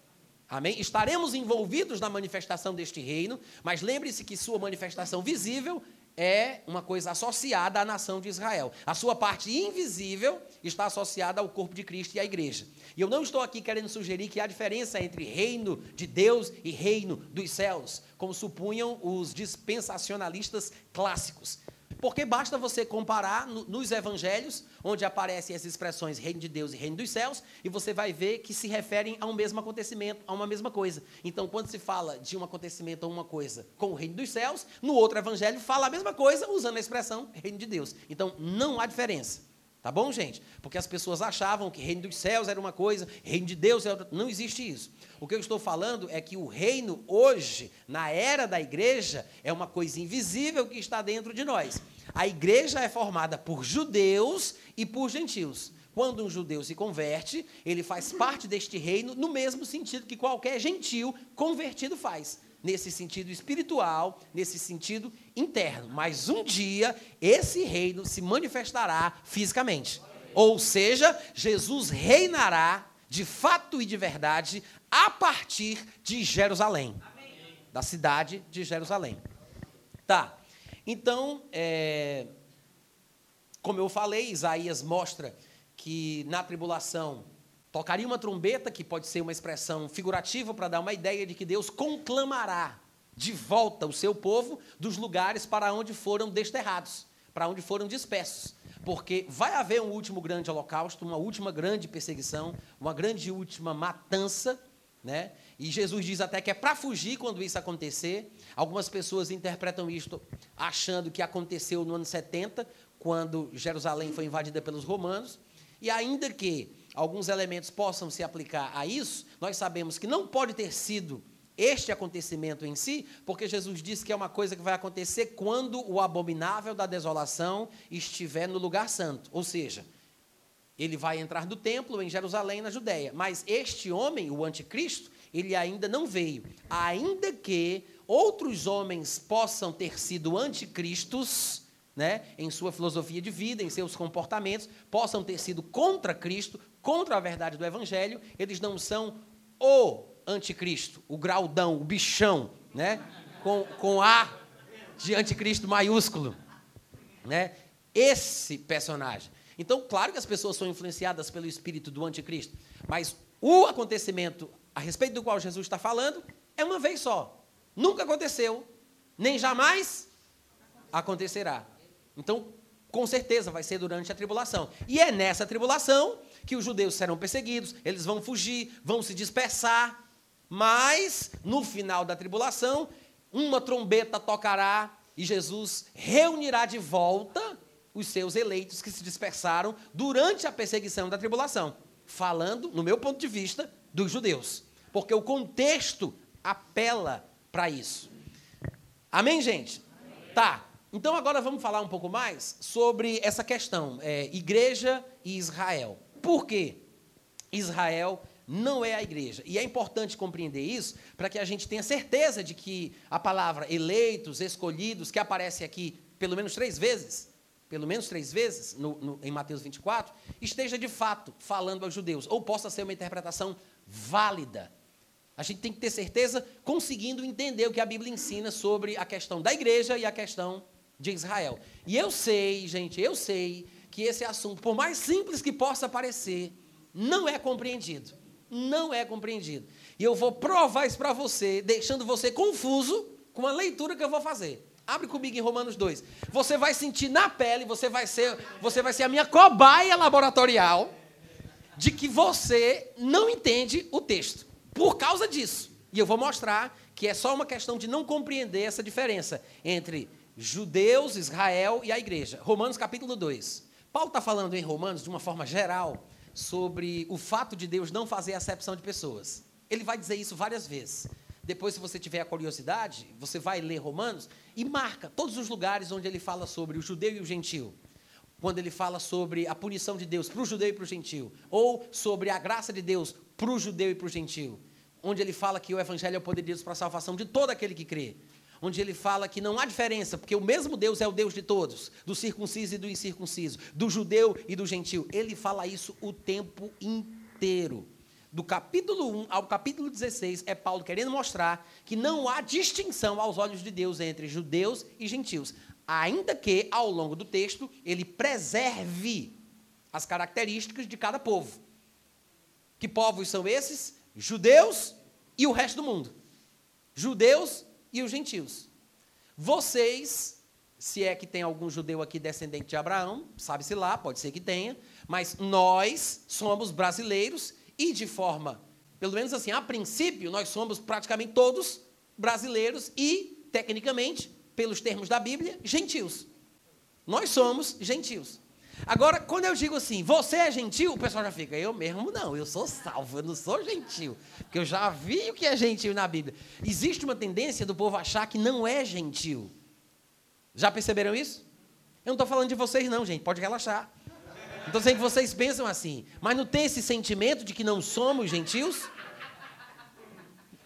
Amém? Estaremos envolvidos na manifestação deste reino, mas lembre-se que sua manifestação visível é uma coisa associada à nação de Israel. A sua parte invisível está associada ao corpo de Cristo e à igreja. E eu não estou aqui querendo sugerir que há diferença entre reino de Deus e reino dos céus, como supunham os dispensacionalistas clássicos. Porque basta você comparar no, nos evangelhos, onde aparecem as expressões reino de Deus e reino dos céus, e você vai ver que se referem a um mesmo acontecimento, a uma mesma coisa. Então, quando se fala de um acontecimento ou uma coisa com o reino dos céus, no outro evangelho fala a mesma coisa usando a expressão reino de Deus. Então, não há diferença. Tá bom, gente? Porque as pessoas achavam que reino dos céus era uma coisa, reino de Deus era outra. Não existe isso. O que eu estou falando é que o reino hoje, na era da igreja, é uma coisa invisível que está dentro de nós. A igreja é formada por judeus e por gentios. Quando um judeu se converte, ele faz parte deste reino no mesmo sentido que qualquer gentil convertido faz. Nesse sentido espiritual, nesse sentido interno. Mas um dia, esse reino se manifestará fisicamente. Ou seja, Jesus reinará de fato e de verdade a partir de Jerusalém, da cidade de Jerusalém. Tá. Então, é, como eu falei, Isaías mostra que na tribulação tocaria uma trombeta, que pode ser uma expressão figurativa para dar uma ideia de que Deus conclamará de volta o seu povo dos lugares para onde foram desterrados, para onde foram dispersos. Porque vai haver um último grande holocausto, uma última grande perseguição, uma grande última matança, né? E Jesus diz até que é para fugir quando isso acontecer. Algumas pessoas interpretam isto achando que aconteceu no ano 70, quando Jerusalém foi invadida pelos romanos. E ainda que alguns elementos possam se aplicar a isso, nós sabemos que não pode ter sido este acontecimento em si, porque Jesus disse que é uma coisa que vai acontecer quando o abominável da desolação estiver no lugar santo. Ou seja, ele vai entrar no templo em Jerusalém, na Judéia. Mas este homem, o anticristo, ele ainda não veio. Ainda que outros homens possam ter sido anticristos, né, em sua filosofia de vida, em seus comportamentos, possam ter sido contra Cristo, contra a verdade do Evangelho, eles não são o anticristo, o graudão, o bichão, né, com, com A de anticristo maiúsculo. Né? Esse personagem. Então, claro que as pessoas são influenciadas pelo espírito do anticristo, mas o acontecimento a respeito do qual Jesus está falando é uma vez só. Nunca aconteceu, nem jamais acontecerá. Então, com certeza vai ser durante a tribulação. E é nessa tribulação que os judeus serão perseguidos, eles vão fugir, vão se dispersar, mas no final da tribulação, uma trombeta tocará e Jesus reunirá de volta os seus eleitos que se dispersaram durante a perseguição da tribulação, falando, no meu ponto de vista, dos judeus, porque o contexto apela para isso. Amém, gente? Amém. Tá. Então agora vamos falar um pouco mais sobre essa questão, é, igreja e Israel. Por quê? Israel não é a igreja. E é importante compreender isso para que a gente tenha certeza de que a palavra eleitos, escolhidos, que aparece aqui pelo menos três vezes, pelo menos três vezes no, no, em Mateus 24, esteja de fato falando aos judeus, ou possa ser uma interpretação válida. A gente tem que ter certeza conseguindo entender o que a Bíblia ensina sobre a questão da igreja e a questão de Israel. E eu sei, gente, eu sei que esse assunto, por mais simples que possa parecer, não é compreendido. Não é compreendido. E eu vou provar isso para você, deixando você confuso com a leitura que eu vou fazer. Abre comigo em Romanos 2. Você vai sentir na pele, você vai ser, você vai ser a minha cobaia laboratorial de que você não entende o texto. Por causa disso. E eu vou mostrar que é só uma questão de não compreender essa diferença entre judeus, Israel e a igreja. Romanos capítulo 2. Paulo está falando em Romanos de uma forma geral sobre o fato de Deus não fazer acepção de pessoas. Ele vai dizer isso várias vezes. Depois, se você tiver a curiosidade, você vai ler Romanos e marca todos os lugares onde ele fala sobre o judeu e o gentil. Quando ele fala sobre a punição de Deus para o judeu e para o gentil. Ou sobre a graça de Deus para o judeu e para o gentil. Onde ele fala que o evangelho é o poder de Deus para a salvação de todo aquele que crê onde ele fala que não há diferença, porque o mesmo Deus é o Deus de todos, do circunciso e do incircunciso, do judeu e do gentil. Ele fala isso o tempo inteiro. Do capítulo 1 ao capítulo 16, é Paulo querendo mostrar que não há distinção aos olhos de Deus entre judeus e gentios, ainda que, ao longo do texto, ele preserve as características de cada povo. Que povos são esses? Judeus e o resto do mundo. Judeus e os gentios. Vocês, se é que tem algum judeu aqui descendente de Abraão, sabe-se lá, pode ser que tenha, mas nós somos brasileiros e de forma, pelo menos assim, a princípio, nós somos praticamente todos brasileiros e, tecnicamente, pelos termos da Bíblia, gentios. Nós somos gentios. Agora, quando eu digo assim, você é gentil, o pessoal já fica, eu mesmo não, eu sou salvo, eu não sou gentil. Porque eu já vi o que é gentil na Bíblia. Existe uma tendência do povo achar que não é gentil. Já perceberam isso? Eu não estou falando de vocês, não, gente, pode relaxar. Estou dizendo que vocês pensam assim, mas não tem esse sentimento de que não somos gentios?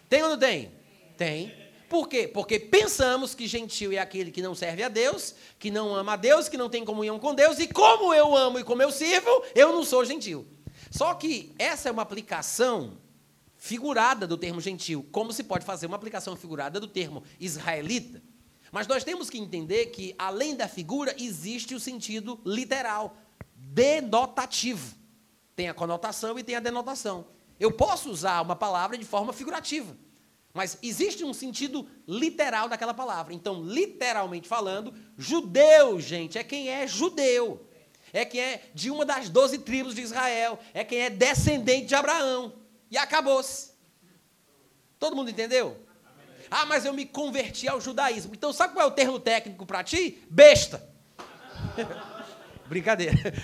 Tem ou não tem? Tem. Por quê? Porque pensamos que gentil é aquele que não serve a Deus, que não ama a Deus, que não tem comunhão com Deus, e como eu amo e como eu sirvo, eu não sou gentil. Só que essa é uma aplicação figurada do termo gentil, como se pode fazer uma aplicação figurada do termo israelita. Mas nós temos que entender que, além da figura, existe o sentido literal, denotativo. Tem a conotação e tem a denotação. Eu posso usar uma palavra de forma figurativa. Mas existe um sentido literal daquela palavra. Então, literalmente falando, judeu, gente, é quem é judeu. É quem é de uma das doze tribos de Israel. É quem é descendente de Abraão. E acabou-se. Todo mundo entendeu? Ah, mas eu me converti ao judaísmo. Então, sabe qual é o termo técnico para ti? Besta. Brincadeira.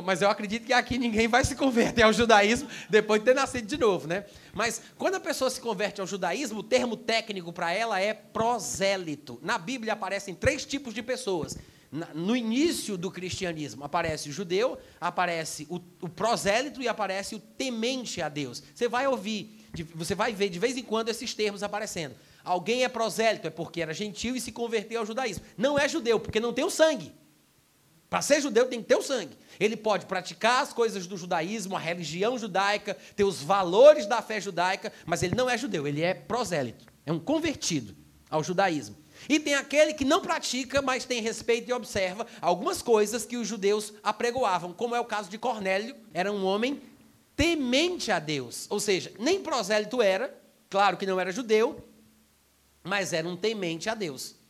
Mas eu acredito que aqui ninguém vai se converter ao judaísmo depois de ter nascido de novo, né? Mas quando a pessoa se converte ao judaísmo, o termo técnico para ela é prosélito. Na Bíblia aparecem três tipos de pessoas. No início do cristianismo aparece o judeu, aparece o, o prosélito e aparece o temente a Deus. Você vai ouvir, você vai ver de vez em quando esses termos aparecendo. Alguém é prosélito, é porque era gentil e se converteu ao judaísmo. Não é judeu, porque não tem o sangue. Para ser judeu tem que ter o sangue. Ele pode praticar as coisas do judaísmo, a religião judaica, ter os valores da fé judaica, mas ele não é judeu, ele é prosélito, é um convertido ao judaísmo. E tem aquele que não pratica, mas tem respeito e observa algumas coisas que os judeus apregoavam, como é o caso de Cornélio, era um homem temente a Deus, ou seja, nem prosélito era, claro que não era judeu, mas era um temente a Deus.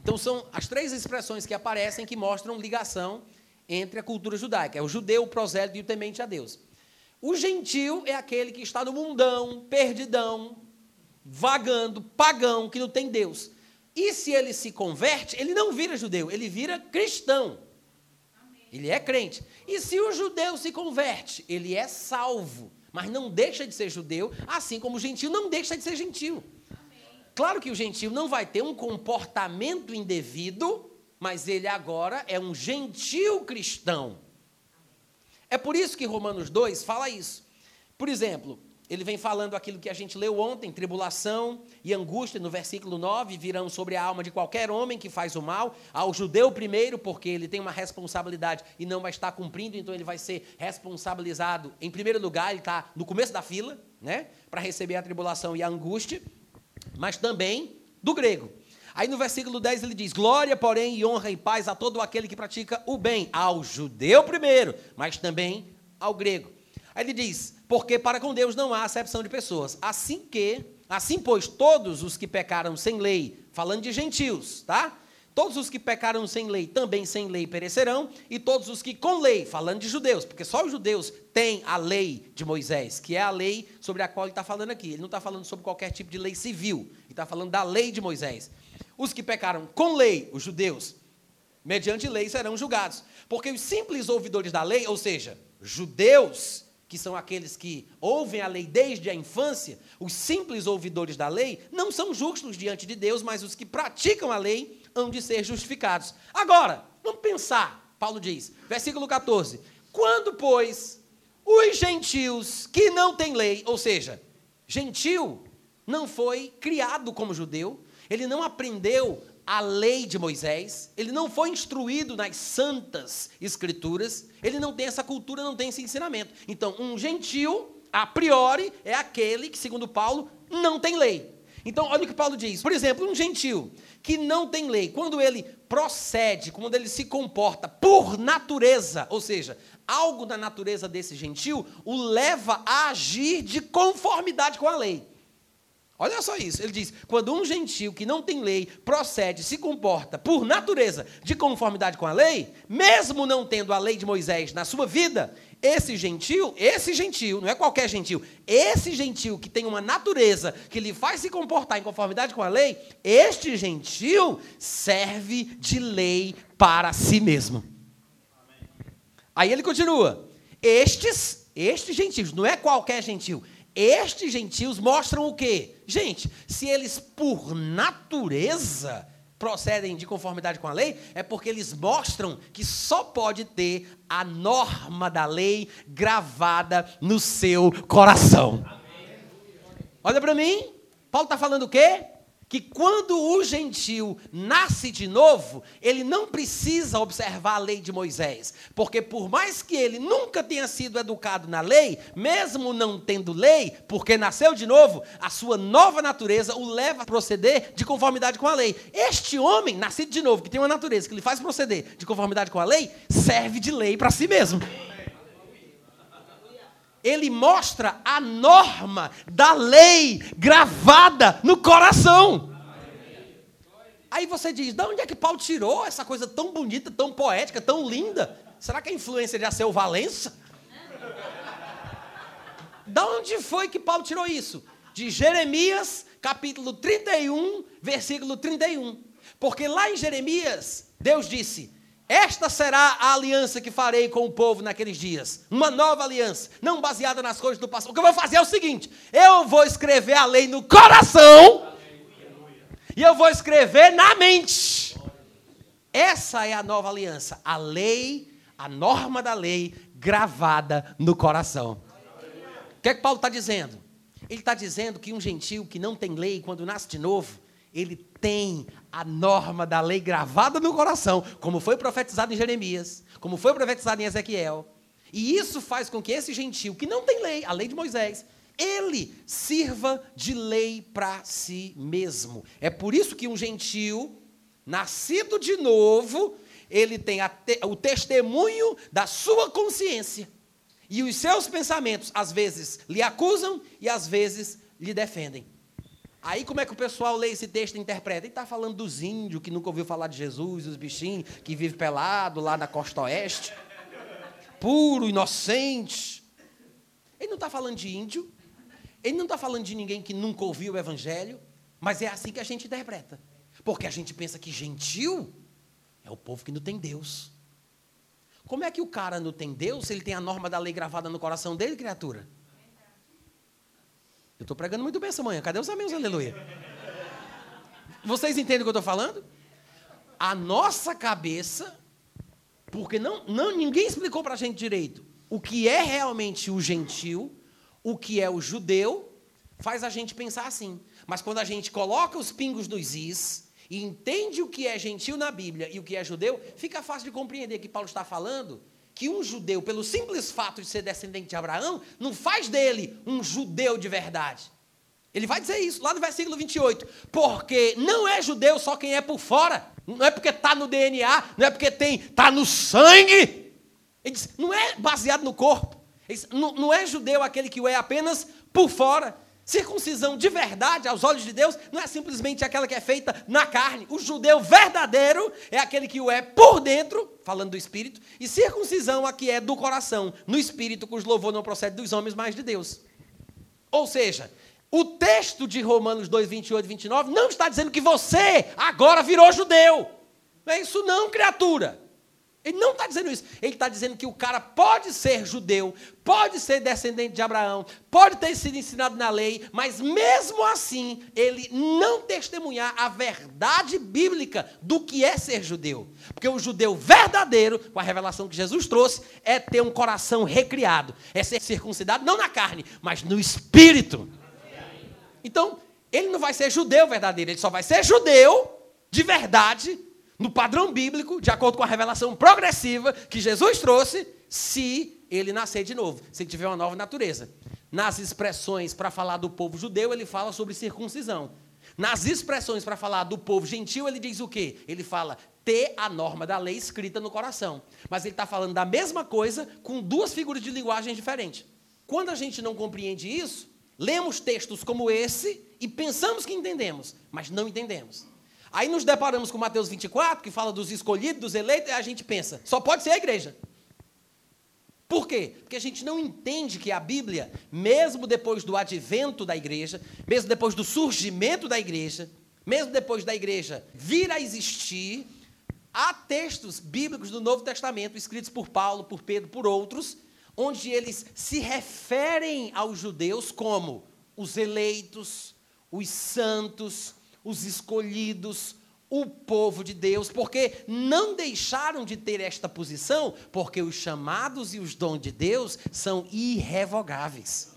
Então, são as três expressões que aparecem que mostram ligação entre a cultura judaica: é o judeu, o prosélito e o temente a Deus. O gentil é aquele que está no mundão, perdidão, vagando, pagão, que não tem Deus. E se ele se converte, ele não vira judeu, ele vira cristão. Ele é crente. E se o judeu se converte, ele é salvo, mas não deixa de ser judeu, assim como o gentil não deixa de ser gentil. Claro que o gentil não vai ter um comportamento indevido, mas ele agora é um gentil cristão. É por isso que Romanos 2 fala isso. Por exemplo, ele vem falando aquilo que a gente leu ontem: tribulação e angústia, no versículo 9, virão sobre a alma de qualquer homem que faz o mal, ao judeu primeiro, porque ele tem uma responsabilidade e não vai estar cumprindo, então ele vai ser responsabilizado em primeiro lugar, ele está no começo da fila, né, para receber a tribulação e a angústia, mas também do grego. Aí no versículo 10 ele diz: Glória, porém, e honra e paz a todo aquele que pratica o bem, ao judeu primeiro, mas também ao grego. Aí ele diz: porque para com Deus não há acepção de pessoas. Assim que, assim pois, todos os que pecaram sem lei, falando de gentios, tá? Todos os que pecaram sem lei, também sem lei perecerão, e todos os que com lei, falando de judeus, porque só os judeus têm a lei de Moisés, que é a lei sobre a qual ele está falando aqui. Ele não está falando sobre qualquer tipo de lei civil, ele está falando da lei de Moisés. Os que pecaram com lei, os judeus, mediante lei serão julgados. Porque os simples ouvidores da lei, ou seja, judeus que são aqueles que ouvem a lei desde a infância, os simples ouvidores da lei, não são justos diante de Deus, mas os que praticam a lei hão de ser justificados. Agora, vamos pensar, Paulo diz, versículo 14: quando, pois, os gentios que não têm lei, ou seja, gentil não foi criado como judeu, ele não aprendeu a lei de Moisés, ele não foi instruído nas santas escrituras, ele não tem essa cultura, não tem esse ensinamento. Então, um gentil, a priori, é aquele que, segundo Paulo, não tem lei. Então, olha o que Paulo diz. Por exemplo, um gentil que não tem lei, quando ele procede, quando ele se comporta por natureza, ou seja, algo da natureza desse gentil o leva a agir de conformidade com a lei. Olha só isso. Ele diz: quando um gentil que não tem lei procede, se comporta por natureza de conformidade com a lei, mesmo não tendo a lei de Moisés na sua vida, esse gentil, esse gentil, não é qualquer gentil, esse gentil que tem uma natureza que lhe faz se comportar em conformidade com a lei, este gentil serve de lei para si mesmo. Aí ele continua: estes, estes gentios, não é qualquer gentil, estes gentios mostram o quê? Gente, se eles por natureza procedem de conformidade com a lei, é porque eles mostram que só pode ter a norma da lei gravada no seu coração. Olha para mim, Paulo está falando o quê? Que quando o gentil nasce de novo, ele não precisa observar a lei de Moisés, porque por mais que ele nunca tenha sido educado na lei, mesmo não tendo lei, porque nasceu de novo, a sua nova natureza o leva a proceder de conformidade com a lei. Este homem, nascido de novo, que tem uma natureza que lhe faz proceder de conformidade com a lei, serve de lei para si mesmo ele mostra a norma da lei gravada no coração. Aí você diz: de onde é que Paulo tirou essa coisa tão bonita, tão poética, tão linda? Será que a influência de Aceu Valença? Da onde foi que Paulo tirou isso? De Jeremias, capítulo 31, versículo 31. Porque lá em Jeremias, Deus disse: esta será a aliança que farei com o povo naqueles dias. Uma nova aliança, não baseada nas coisas do passado. O que eu vou fazer é o seguinte: eu vou escrever a lei no coração e eu vou escrever na mente. Essa é a nova aliança. A lei, a norma da lei gravada no coração. O que é que Paulo está dizendo? Ele está dizendo que um gentil que não tem lei, quando nasce de novo, ele tem a norma da lei gravada no coração, como foi profetizado em Jeremias, como foi profetizado em Ezequiel. E isso faz com que esse gentil, que não tem lei, a lei de Moisés, ele sirva de lei para si mesmo. É por isso que um gentil, nascido de novo, ele tem te, o testemunho da sua consciência. E os seus pensamentos, às vezes, lhe acusam e às vezes lhe defendem. Aí como é que o pessoal lê esse texto e interpreta? Ele está falando dos índios que nunca ouviu falar de Jesus, os bichinhos que vivem pelado lá na costa oeste. Puro, inocente. Ele não está falando de índio. Ele não está falando de ninguém que nunca ouviu o evangelho. Mas é assim que a gente interpreta. Porque a gente pensa que gentil é o povo que não tem Deus. Como é que o cara não tem Deus se ele tem a norma da lei gravada no coração dele, criatura? Eu estou pregando muito bem essa manhã. Cadê os amigos? Aleluia. Vocês entendem o que eu estou falando? A nossa cabeça, porque não, não ninguém explicou para a gente direito o que é realmente o gentil, o que é o judeu, faz a gente pensar assim. Mas quando a gente coloca os pingos nos is, e entende o que é gentil na Bíblia e o que é judeu, fica fácil de compreender que Paulo está falando que um judeu, pelo simples fato de ser descendente de Abraão, não faz dele um judeu de verdade. Ele vai dizer isso lá no versículo 28. Porque não é judeu só quem é por fora. Não é porque está no DNA, não é porque tem, está no sangue. Ele diz, não é baseado no corpo. Diz, não, não é judeu aquele que o é apenas por fora. Circuncisão de verdade, aos olhos de Deus, não é simplesmente aquela que é feita na carne. O judeu verdadeiro é aquele que o é por dentro, falando do espírito, e circuncisão aqui é do coração, no espírito, cujo louvor não procede dos homens, mas de Deus. Ou seja, o texto de Romanos 2, 28 e 29 não está dizendo que você agora virou judeu. Não é isso, não, criatura. Ele não está dizendo isso. Ele está dizendo que o cara pode ser judeu, pode ser descendente de Abraão, pode ter sido ensinado na lei, mas mesmo assim, ele não testemunhar a verdade bíblica do que é ser judeu. Porque o judeu verdadeiro, com a revelação que Jesus trouxe, é ter um coração recriado, é ser circuncidado não na carne, mas no espírito. Então, ele não vai ser judeu verdadeiro, ele só vai ser judeu de verdade no padrão bíblico, de acordo com a revelação progressiva que Jesus trouxe, se ele nascer de novo, se ele tiver uma nova natureza. Nas expressões para falar do povo judeu, ele fala sobre circuncisão. Nas expressões para falar do povo gentil, ele diz o quê? Ele fala ter a norma da lei escrita no coração. Mas ele está falando da mesma coisa com duas figuras de linguagem diferentes. Quando a gente não compreende isso, lemos textos como esse e pensamos que entendemos, mas não entendemos. Aí nos deparamos com Mateus 24, que fala dos escolhidos, dos eleitos, e a gente pensa, só pode ser a igreja. Por quê? Porque a gente não entende que a Bíblia, mesmo depois do advento da igreja, mesmo depois do surgimento da igreja, mesmo depois da igreja vir a existir, há textos bíblicos do Novo Testamento, escritos por Paulo, por Pedro, por outros, onde eles se referem aos judeus como os eleitos, os santos, os escolhidos, o povo de Deus, porque não deixaram de ter esta posição, porque os chamados e os dons de Deus são irrevogáveis.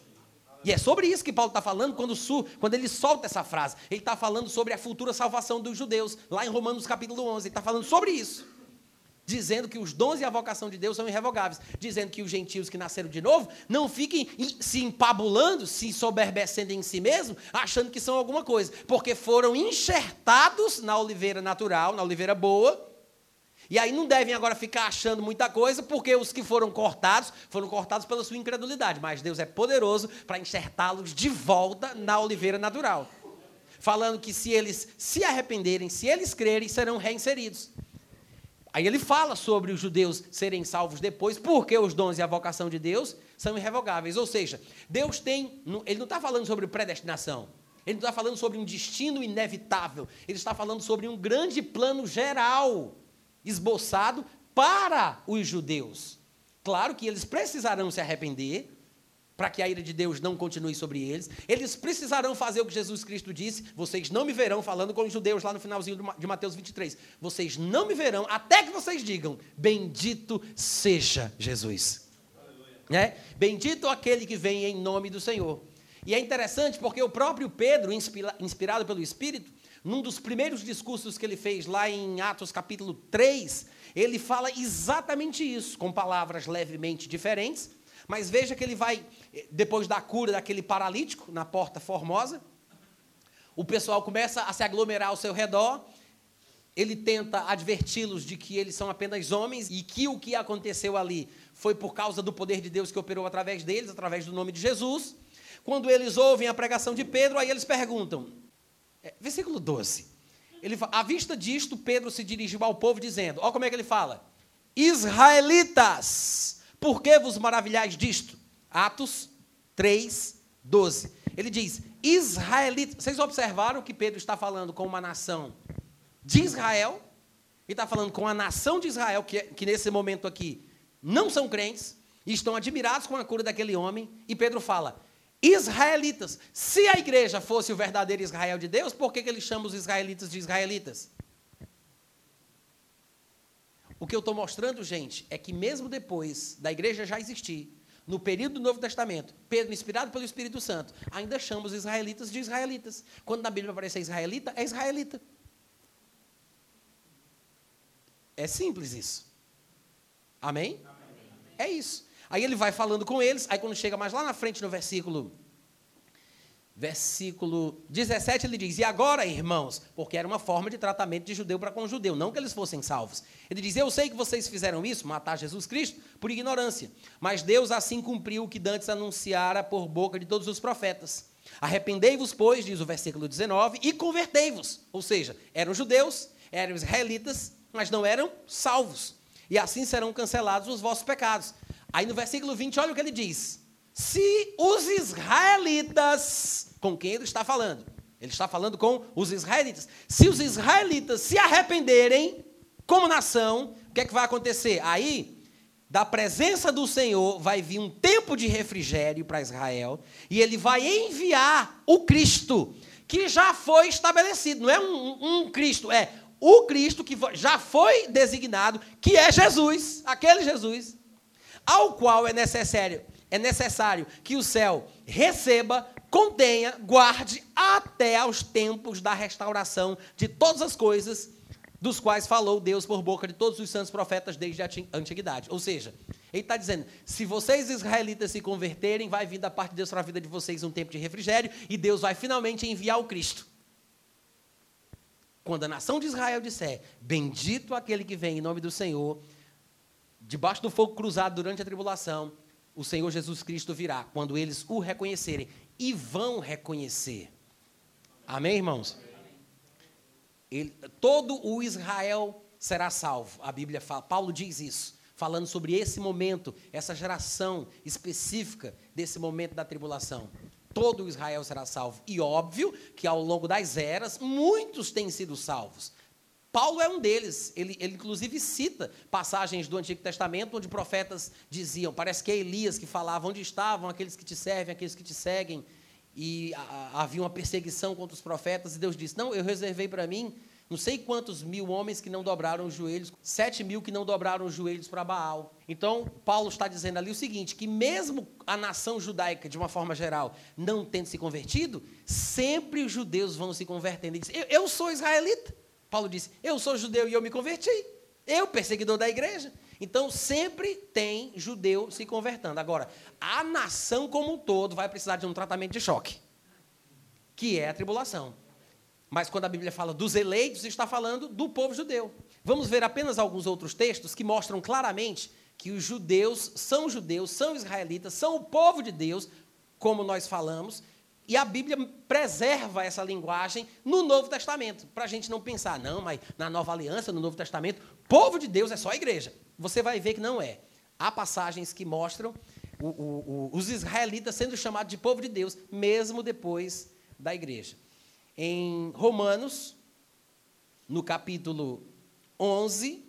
E é sobre isso que Paulo está falando quando, quando ele solta essa frase. Ele está falando sobre a futura salvação dos judeus, lá em Romanos capítulo 11. Ele está falando sobre isso dizendo que os dons e a vocação de Deus são irrevogáveis, dizendo que os gentios que nasceram de novo não fiquem se empabulando, se soberbecendo em si mesmo, achando que são alguma coisa, porque foram enxertados na oliveira natural, na oliveira boa, e aí não devem agora ficar achando muita coisa, porque os que foram cortados, foram cortados pela sua incredulidade, mas Deus é poderoso para enxertá-los de volta na oliveira natural. Falando que se eles se arrependerem, se eles crerem, serão reinseridos. Aí ele fala sobre os judeus serem salvos depois, porque os dons e a vocação de Deus são irrevogáveis. Ou seja, Deus tem. Ele não está falando sobre predestinação. Ele não está falando sobre um destino inevitável. Ele está falando sobre um grande plano geral esboçado para os judeus. Claro que eles precisarão se arrepender, para que a ira de Deus não continue sobre eles. Eles precisarão fazer o que Jesus Cristo disse: vocês não me verão, falando com os judeus lá no finalzinho de Mateus 23. Vocês não me verão até que vocês digam: Bendito seja Jesus. É? Bendito aquele que vem em nome do Senhor. E é interessante porque o próprio Pedro, inspirado pelo Espírito, num dos primeiros discursos que ele fez lá em Atos capítulo 3, ele fala exatamente isso, com palavras levemente diferentes, mas veja que ele vai, depois da cura daquele paralítico na porta formosa, o pessoal começa a se aglomerar ao seu redor. Ele tenta adverti-los de que eles são apenas homens e que o que aconteceu ali foi por causa do poder de Deus que operou através deles, através do nome de Jesus. Quando eles ouvem a pregação de Pedro, aí eles perguntam, é, versículo 12. Ele fala, à vista disto, Pedro se dirigiu ao povo dizendo: Olha como é que ele fala: Israelitas, por que vos maravilhais disto? Atos 3, 12. Ele diz: Israelitas. Vocês observaram que Pedro está falando com uma nação de Israel? Ele está falando com a nação de Israel, que, que nesse momento aqui não são crentes e estão admirados com a cura daquele homem. E Pedro fala: Israelitas. Se a igreja fosse o verdadeiro Israel de Deus, por que, que ele chama os israelitas de israelitas? O que eu estou mostrando, gente, é que mesmo depois da igreja já existir, no período do Novo Testamento, Pedro, inspirado pelo Espírito Santo, ainda chama os israelitas de israelitas. Quando na Bíblia aparecer israelita, é israelita. É simples isso. Amém? Amém? É isso. Aí ele vai falando com eles, aí quando chega mais lá na frente no versículo Versículo 17 ele diz: E agora, irmãos, porque era uma forma de tratamento de judeu para com judeu, não que eles fossem salvos. Ele diz: Eu sei que vocês fizeram isso, matar Jesus Cristo, por ignorância. Mas Deus assim cumpriu o que Dantes anunciara por boca de todos os profetas. Arrependei-vos, pois, diz o versículo 19, e convertei-vos. Ou seja, eram judeus, eram israelitas, mas não eram salvos. E assim serão cancelados os vossos pecados. Aí no versículo 20, olha o que ele diz: Se os israelitas com quem ele está falando? Ele está falando com os israelitas. Se os israelitas se arrependerem como nação, o que é que vai acontecer? Aí, da presença do Senhor, vai vir um tempo de refrigério para Israel, e ele vai enviar o Cristo, que já foi estabelecido. Não é um, um Cristo, é o Cristo que já foi designado, que é Jesus, aquele Jesus, ao qual é necessário, é necessário que o céu receba contenha, guarde até aos tempos da restauração de todas as coisas dos quais falou Deus por boca de todos os santos profetas desde a antiguidade. Ou seja, ele está dizendo: se vocês israelitas se converterem, vai vir da parte de Deus para a vida de vocês um tempo de refrigério e Deus vai finalmente enviar o Cristo. Quando a nação de Israel disser: Bendito aquele que vem em nome do Senhor, debaixo do fogo cruzado durante a tribulação, o Senhor Jesus Cristo virá, quando eles o reconhecerem e vão reconhecer. Amém, irmãos? Ele, todo o Israel será salvo. A Bíblia fala, Paulo diz isso, falando sobre esse momento, essa geração específica desse momento da tribulação. Todo o Israel será salvo. E óbvio que ao longo das eras, muitos têm sido salvos. Paulo é um deles. Ele, ele, inclusive, cita passagens do Antigo Testamento onde profetas diziam, parece que é Elias que falava, onde estavam aqueles que te servem, aqueles que te seguem. E a, havia uma perseguição contra os profetas, e Deus disse: Não, eu reservei para mim não sei quantos mil homens que não dobraram os joelhos, sete mil que não dobraram os joelhos para Baal. Então, Paulo está dizendo ali o seguinte: que mesmo a nação judaica, de uma forma geral, não tendo se convertido, sempre os judeus vão se convertendo. Ele diz: eu, eu sou israelita. Paulo disse: Eu sou judeu e eu me converti. Eu, perseguidor da igreja. Então, sempre tem judeu se convertendo. Agora, a nação como um todo vai precisar de um tratamento de choque, que é a tribulação. Mas quando a Bíblia fala dos eleitos, está falando do povo judeu. Vamos ver apenas alguns outros textos que mostram claramente que os judeus são judeus, são israelitas, são o povo de Deus, como nós falamos, e a Bíblia preserva essa linguagem no Novo Testamento, para a gente não pensar, não, mas na Nova Aliança, no Novo Testamento, povo de Deus é só a igreja. Você vai ver que não é. Há passagens que mostram o, o, o, os israelitas sendo chamados de povo de Deus, mesmo depois da igreja. Em Romanos, no capítulo 11,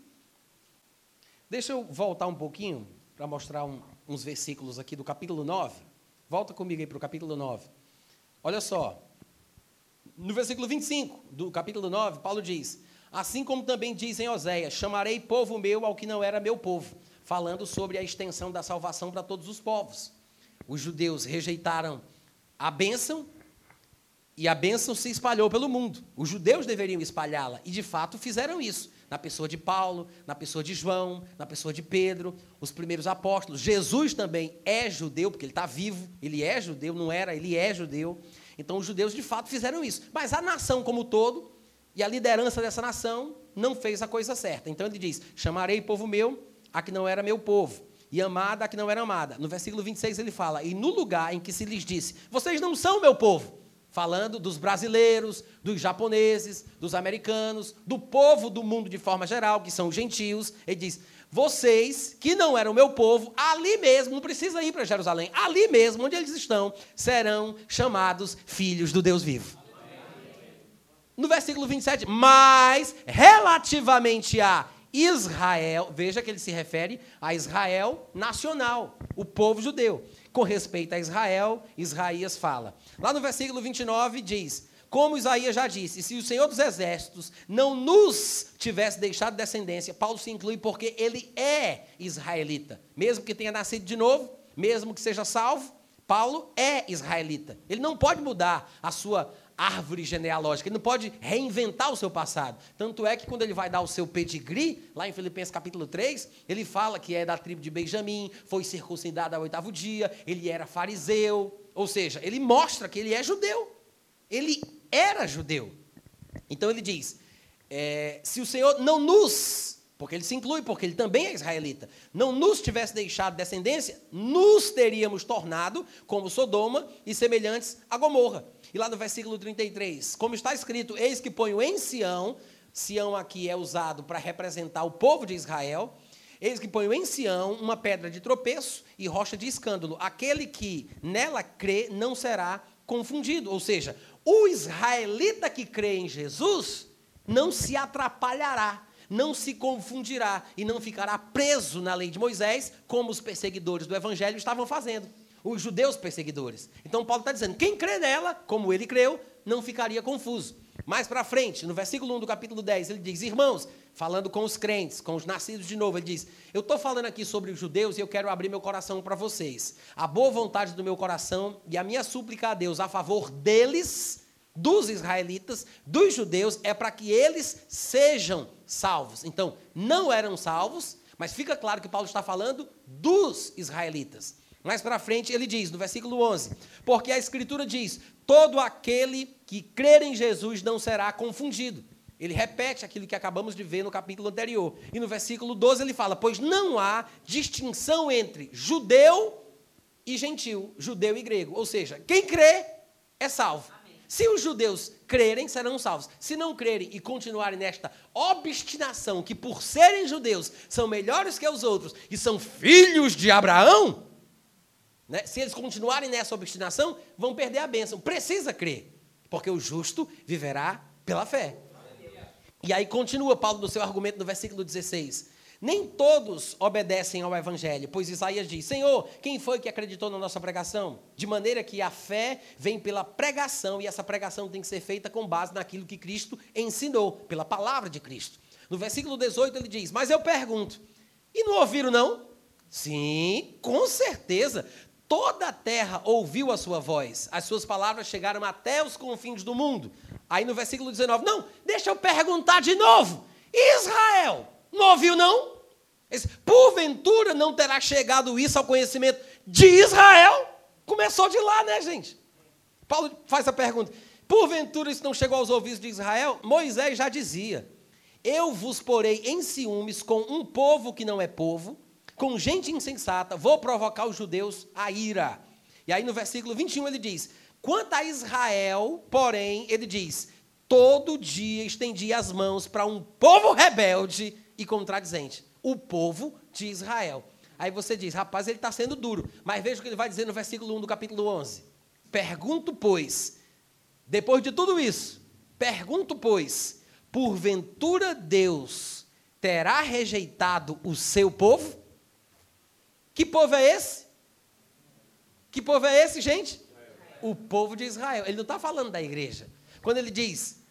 deixa eu voltar um pouquinho para mostrar um, uns versículos aqui do capítulo 9. Volta comigo aí para o capítulo 9. Olha só. No versículo 25 do capítulo 9, Paulo diz: Assim como também diz em Oséias: Chamarei povo meu ao que não era meu povo, falando sobre a extensão da salvação para todos os povos. Os judeus rejeitaram a bênção e a bênção se espalhou pelo mundo. Os judeus deveriam espalhá-la e de fato fizeram isso na pessoa de Paulo, na pessoa de João, na pessoa de Pedro, os primeiros apóstolos. Jesus também é judeu, porque ele está vivo, ele é judeu, não era, ele é judeu. Então os judeus de fato fizeram isso. Mas a nação como um todo, e a liderança dessa nação, não fez a coisa certa. Então ele diz: Chamarei povo meu a que não era meu povo, e amada a que não era amada. No versículo 26 ele fala: E no lugar em que se lhes disse: Vocês não são meu povo falando dos brasileiros, dos japoneses, dos americanos, do povo do mundo de forma geral, que são os gentios. Ele diz: vocês, que não eram meu povo, ali mesmo, não precisa ir para Jerusalém, ali mesmo, onde eles estão, serão chamados filhos do Deus vivo. No versículo 27, mas relativamente a Israel, veja que ele se refere a Israel nacional, o povo judeu. Com respeito a Israel, Isaías fala. Lá no versículo 29 diz: Como Isaías já disse, se o Senhor dos Exércitos não nos tivesse deixado descendência, Paulo se inclui porque ele é israelita, mesmo que tenha nascido de novo, mesmo que seja salvo, Paulo é israelita. Ele não pode mudar a sua árvore genealógica, ele não pode reinventar o seu passado. Tanto é que quando ele vai dar o seu pedigree, lá em Filipenses capítulo 3, ele fala que é da tribo de Benjamim, foi circuncidado ao oitavo dia, ele era fariseu, ou seja, ele mostra que ele é judeu. Ele era judeu. Então ele diz: é, se o Senhor não nos porque ele se inclui, porque ele também é israelita. Não nos tivesse deixado descendência, nos teríamos tornado como Sodoma e semelhantes a Gomorra. E lá no versículo 33, como está escrito: Eis que ponho em Sião, Sião aqui é usado para representar o povo de Israel. Eis que ponho em Sião uma pedra de tropeço e rocha de escândalo. Aquele que nela crê não será confundido. Ou seja, o israelita que crê em Jesus não se atrapalhará não se confundirá e não ficará preso na lei de Moisés, como os perseguidores do evangelho estavam fazendo, os judeus perseguidores. Então Paulo está dizendo: quem crê nela, como ele creu, não ficaria confuso. Mais para frente, no versículo 1 do capítulo 10, ele diz: Irmãos, falando com os crentes, com os nascidos de novo, ele diz: Eu estou falando aqui sobre os judeus e eu quero abrir meu coração para vocês. A boa vontade do meu coração e a minha súplica a Deus a favor deles dos israelitas, dos judeus, é para que eles sejam salvos. Então, não eram salvos, mas fica claro que Paulo está falando dos israelitas. Mais para frente, ele diz, no versículo 11: Porque a Escritura diz: Todo aquele que crer em Jesus não será confundido. Ele repete aquilo que acabamos de ver no capítulo anterior. E no versículo 12 ele fala: Pois não há distinção entre judeu e gentil, judeu e grego. Ou seja, quem crê é salvo. Se os judeus crerem, serão salvos. Se não crerem e continuarem nesta obstinação, que por serem judeus são melhores que os outros e são filhos de Abraão, né? se eles continuarem nessa obstinação, vão perder a bênção. Precisa crer, porque o justo viverá pela fé. E aí continua Paulo no seu argumento no versículo 16. Nem todos obedecem ao Evangelho, pois Isaías diz: Senhor, quem foi que acreditou na nossa pregação? De maneira que a fé vem pela pregação, e essa pregação tem que ser feita com base naquilo que Cristo ensinou, pela palavra de Cristo. No versículo 18 ele diz: Mas eu pergunto, e não ouviram não? Sim, com certeza. Toda a terra ouviu a sua voz, as suas palavras chegaram até os confins do mundo. Aí no versículo 19, não, deixa eu perguntar de novo: Israel, não ouviu não? Porventura não terá chegado isso ao conhecimento de Israel? Começou de lá, né, gente? Paulo faz a pergunta: porventura isso não chegou aos ouvidos de Israel? Moisés já dizia: Eu vos porei em ciúmes com um povo que não é povo, com gente insensata, vou provocar os judeus a ira. E aí no versículo 21 ele diz: Quanto a Israel, porém, ele diz: Todo dia estendi as mãos para um povo rebelde e contradizente o povo de Israel. Aí você diz, rapaz, ele está sendo duro. Mas veja o que ele vai dizer no versículo 1 do capítulo 11. Pergunto, pois, depois de tudo isso, pergunto, pois, porventura Deus terá rejeitado o seu povo? Que povo é esse? Que povo é esse, gente? O povo de Israel. Ele não está falando da igreja. Quando ele diz,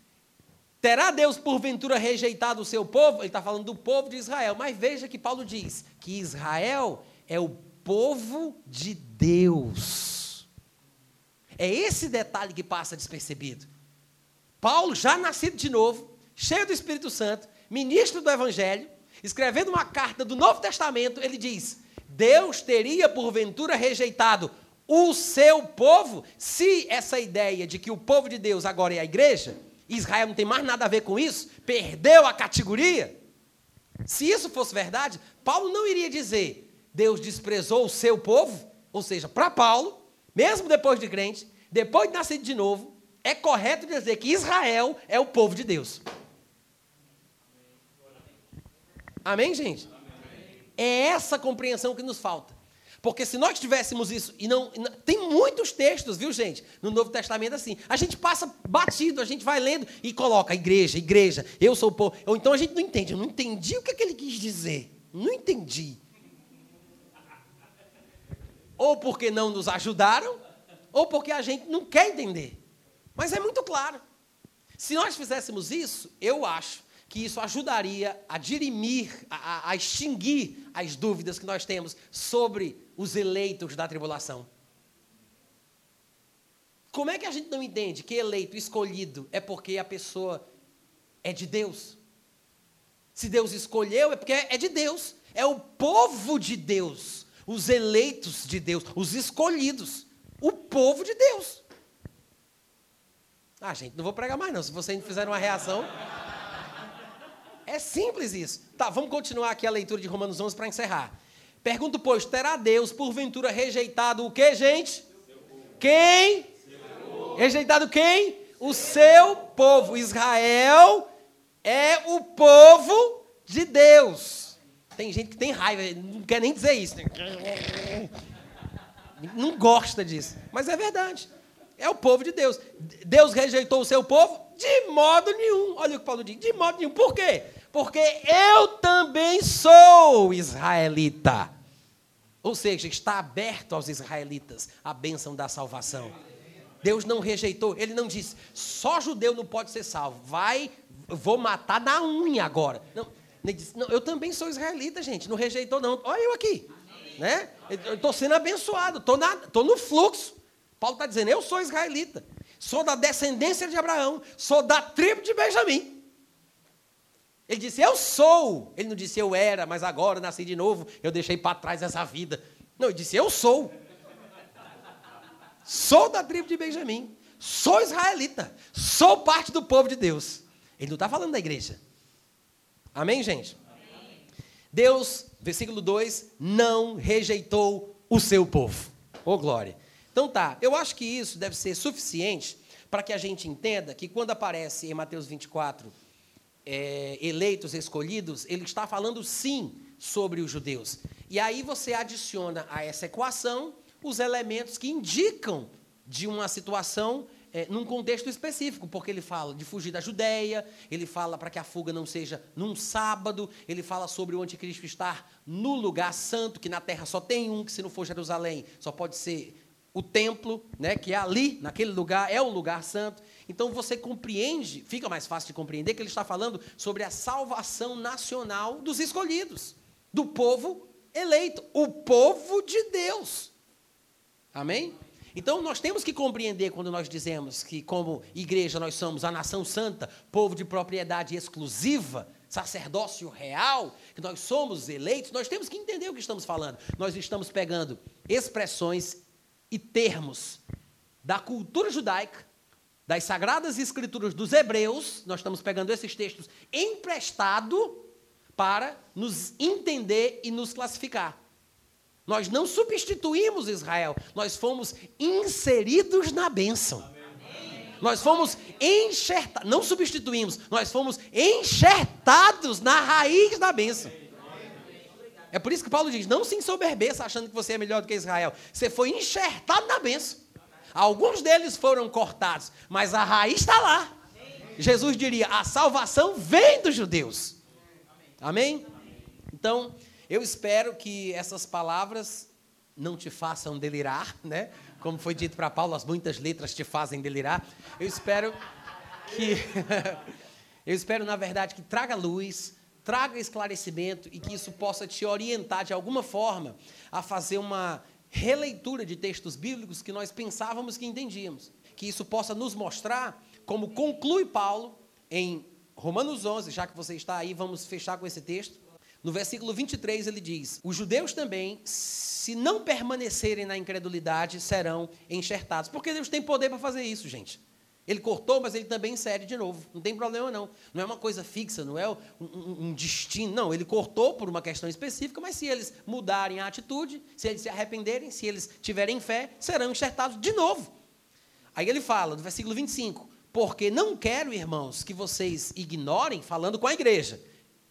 Terá Deus porventura rejeitado o seu povo? Ele está falando do povo de Israel. Mas veja que Paulo diz que Israel é o povo de Deus. É esse detalhe que passa despercebido. Paulo, já nascido de novo, cheio do Espírito Santo, ministro do Evangelho, escrevendo uma carta do Novo Testamento, ele diz: Deus teria porventura rejeitado o seu povo se essa ideia de que o povo de Deus agora é a igreja Israel não tem mais nada a ver com isso, perdeu a categoria. Se isso fosse verdade, Paulo não iria dizer Deus desprezou o seu povo, ou seja, para Paulo, mesmo depois de crente, depois de nascido de novo, é correto dizer que Israel é o povo de Deus. Amém, gente? É essa compreensão que nos falta. Porque se nós tivéssemos isso, e não, Tem muitos textos, viu, gente, no Novo Testamento assim. A gente passa batido, a gente vai lendo e coloca igreja, igreja, eu sou o povo. Ou então a gente não entende, eu não entendi o que, é que ele quis dizer. Não entendi. Ou porque não nos ajudaram, ou porque a gente não quer entender. Mas é muito claro. Se nós fizéssemos isso, eu acho que isso ajudaria a dirimir, a, a, extinguir as dúvidas que nós temos sobre os eleitos da tribulação. Como é que a gente não entende que eleito, escolhido, é porque a pessoa é de Deus? Se Deus escolheu, é porque é de Deus. É o povo de Deus, os eleitos de Deus, os escolhidos, o povo de Deus. Ah, gente, não vou pregar mais não. Se vocês não fizerem uma reação. É simples isso. Tá, vamos continuar aqui a leitura de Romanos 11 para encerrar. Pergunto, pois, terá Deus porventura rejeitado o que, gente? Quem? Rejeitado quem? O seu povo. Israel é o povo de Deus. Tem gente que tem raiva, não quer nem dizer isso. Não gosta disso. Mas é verdade. É o povo de Deus. Deus rejeitou o seu povo? De modo nenhum. Olha o que Paulo diz: de modo nenhum. Por quê? Porque eu também sou israelita. Ou seja, está aberto aos israelitas a bênção da salvação. Deus não rejeitou, ele não disse, só judeu não pode ser salvo. Vai, vou matar na unha agora. Não, ele disse, não, eu também sou israelita, gente, não rejeitou não. Olha eu aqui. Né? Estou sendo abençoado, estou no fluxo. Paulo está dizendo, eu sou israelita, sou da descendência de Abraão, sou da tribo de Benjamim. Ele disse, eu sou. Ele não disse, eu era, mas agora nasci de novo, eu deixei para trás essa vida. Não, ele disse, eu sou. Sou da tribo de Benjamim. Sou israelita. Sou parte do povo de Deus. Ele não está falando da igreja. Amém, gente? Amém. Deus, versículo 2, não rejeitou o seu povo. Ô, oh, glória. Então tá, eu acho que isso deve ser suficiente para que a gente entenda que quando aparece em Mateus 24 é, eleitos, escolhidos, ele está falando sim sobre os judeus. E aí você adiciona a essa equação os elementos que indicam de uma situação é, num contexto específico, porque ele fala de fugir da Judéia, ele fala para que a fuga não seja num sábado, ele fala sobre o anticristo estar no lugar santo, que na terra só tem um, que se não for Jerusalém, só pode ser o templo, né, que é ali, naquele lugar, é o lugar santo. Então você compreende, fica mais fácil de compreender que ele está falando sobre a salvação nacional dos escolhidos, do povo eleito, o povo de Deus. Amém? Então nós temos que compreender quando nós dizemos que, como igreja, nós somos a nação santa, povo de propriedade exclusiva, sacerdócio real, que nós somos eleitos, nós temos que entender o que estamos falando. Nós estamos pegando expressões e termos da cultura judaica, das sagradas escrituras dos hebreus, nós estamos pegando esses textos emprestado para nos entender e nos classificar. Nós não substituímos Israel, nós fomos inseridos na bênção. Nós fomos enxertados, não substituímos, nós fomos enxertados na raiz da bênção. É por isso que Paulo diz: não se ensoberbeça achando que você é melhor do que Israel. Você foi enxertado na bênção. Alguns deles foram cortados, mas a raiz está lá. Jesus diria: a salvação vem dos judeus. Amém? Então, eu espero que essas palavras não te façam delirar, né? Como foi dito para Paulo, as muitas letras te fazem delirar. Eu espero que eu espero na verdade que traga luz, traga esclarecimento e que isso possa te orientar de alguma forma a fazer uma releitura de textos bíblicos que nós pensávamos que entendíamos. Que isso possa nos mostrar como conclui Paulo em Romanos 11, já que você está aí, vamos fechar com esse texto. No versículo 23 ele diz: Os judeus também, se não permanecerem na incredulidade, serão enxertados. Porque Deus tem poder para fazer isso, gente. Ele cortou, mas ele também insere de novo. Não tem problema, não. Não é uma coisa fixa, não é um, um, um, destino. Não, ele cortou por uma questão específica, mas se eles mudarem a atitude, se eles se arrependerem, se eles tiverem fé, serão enxertados de novo. Aí ele fala, no versículo 25: Porque não quero, irmãos, que vocês ignorem, falando com a igreja,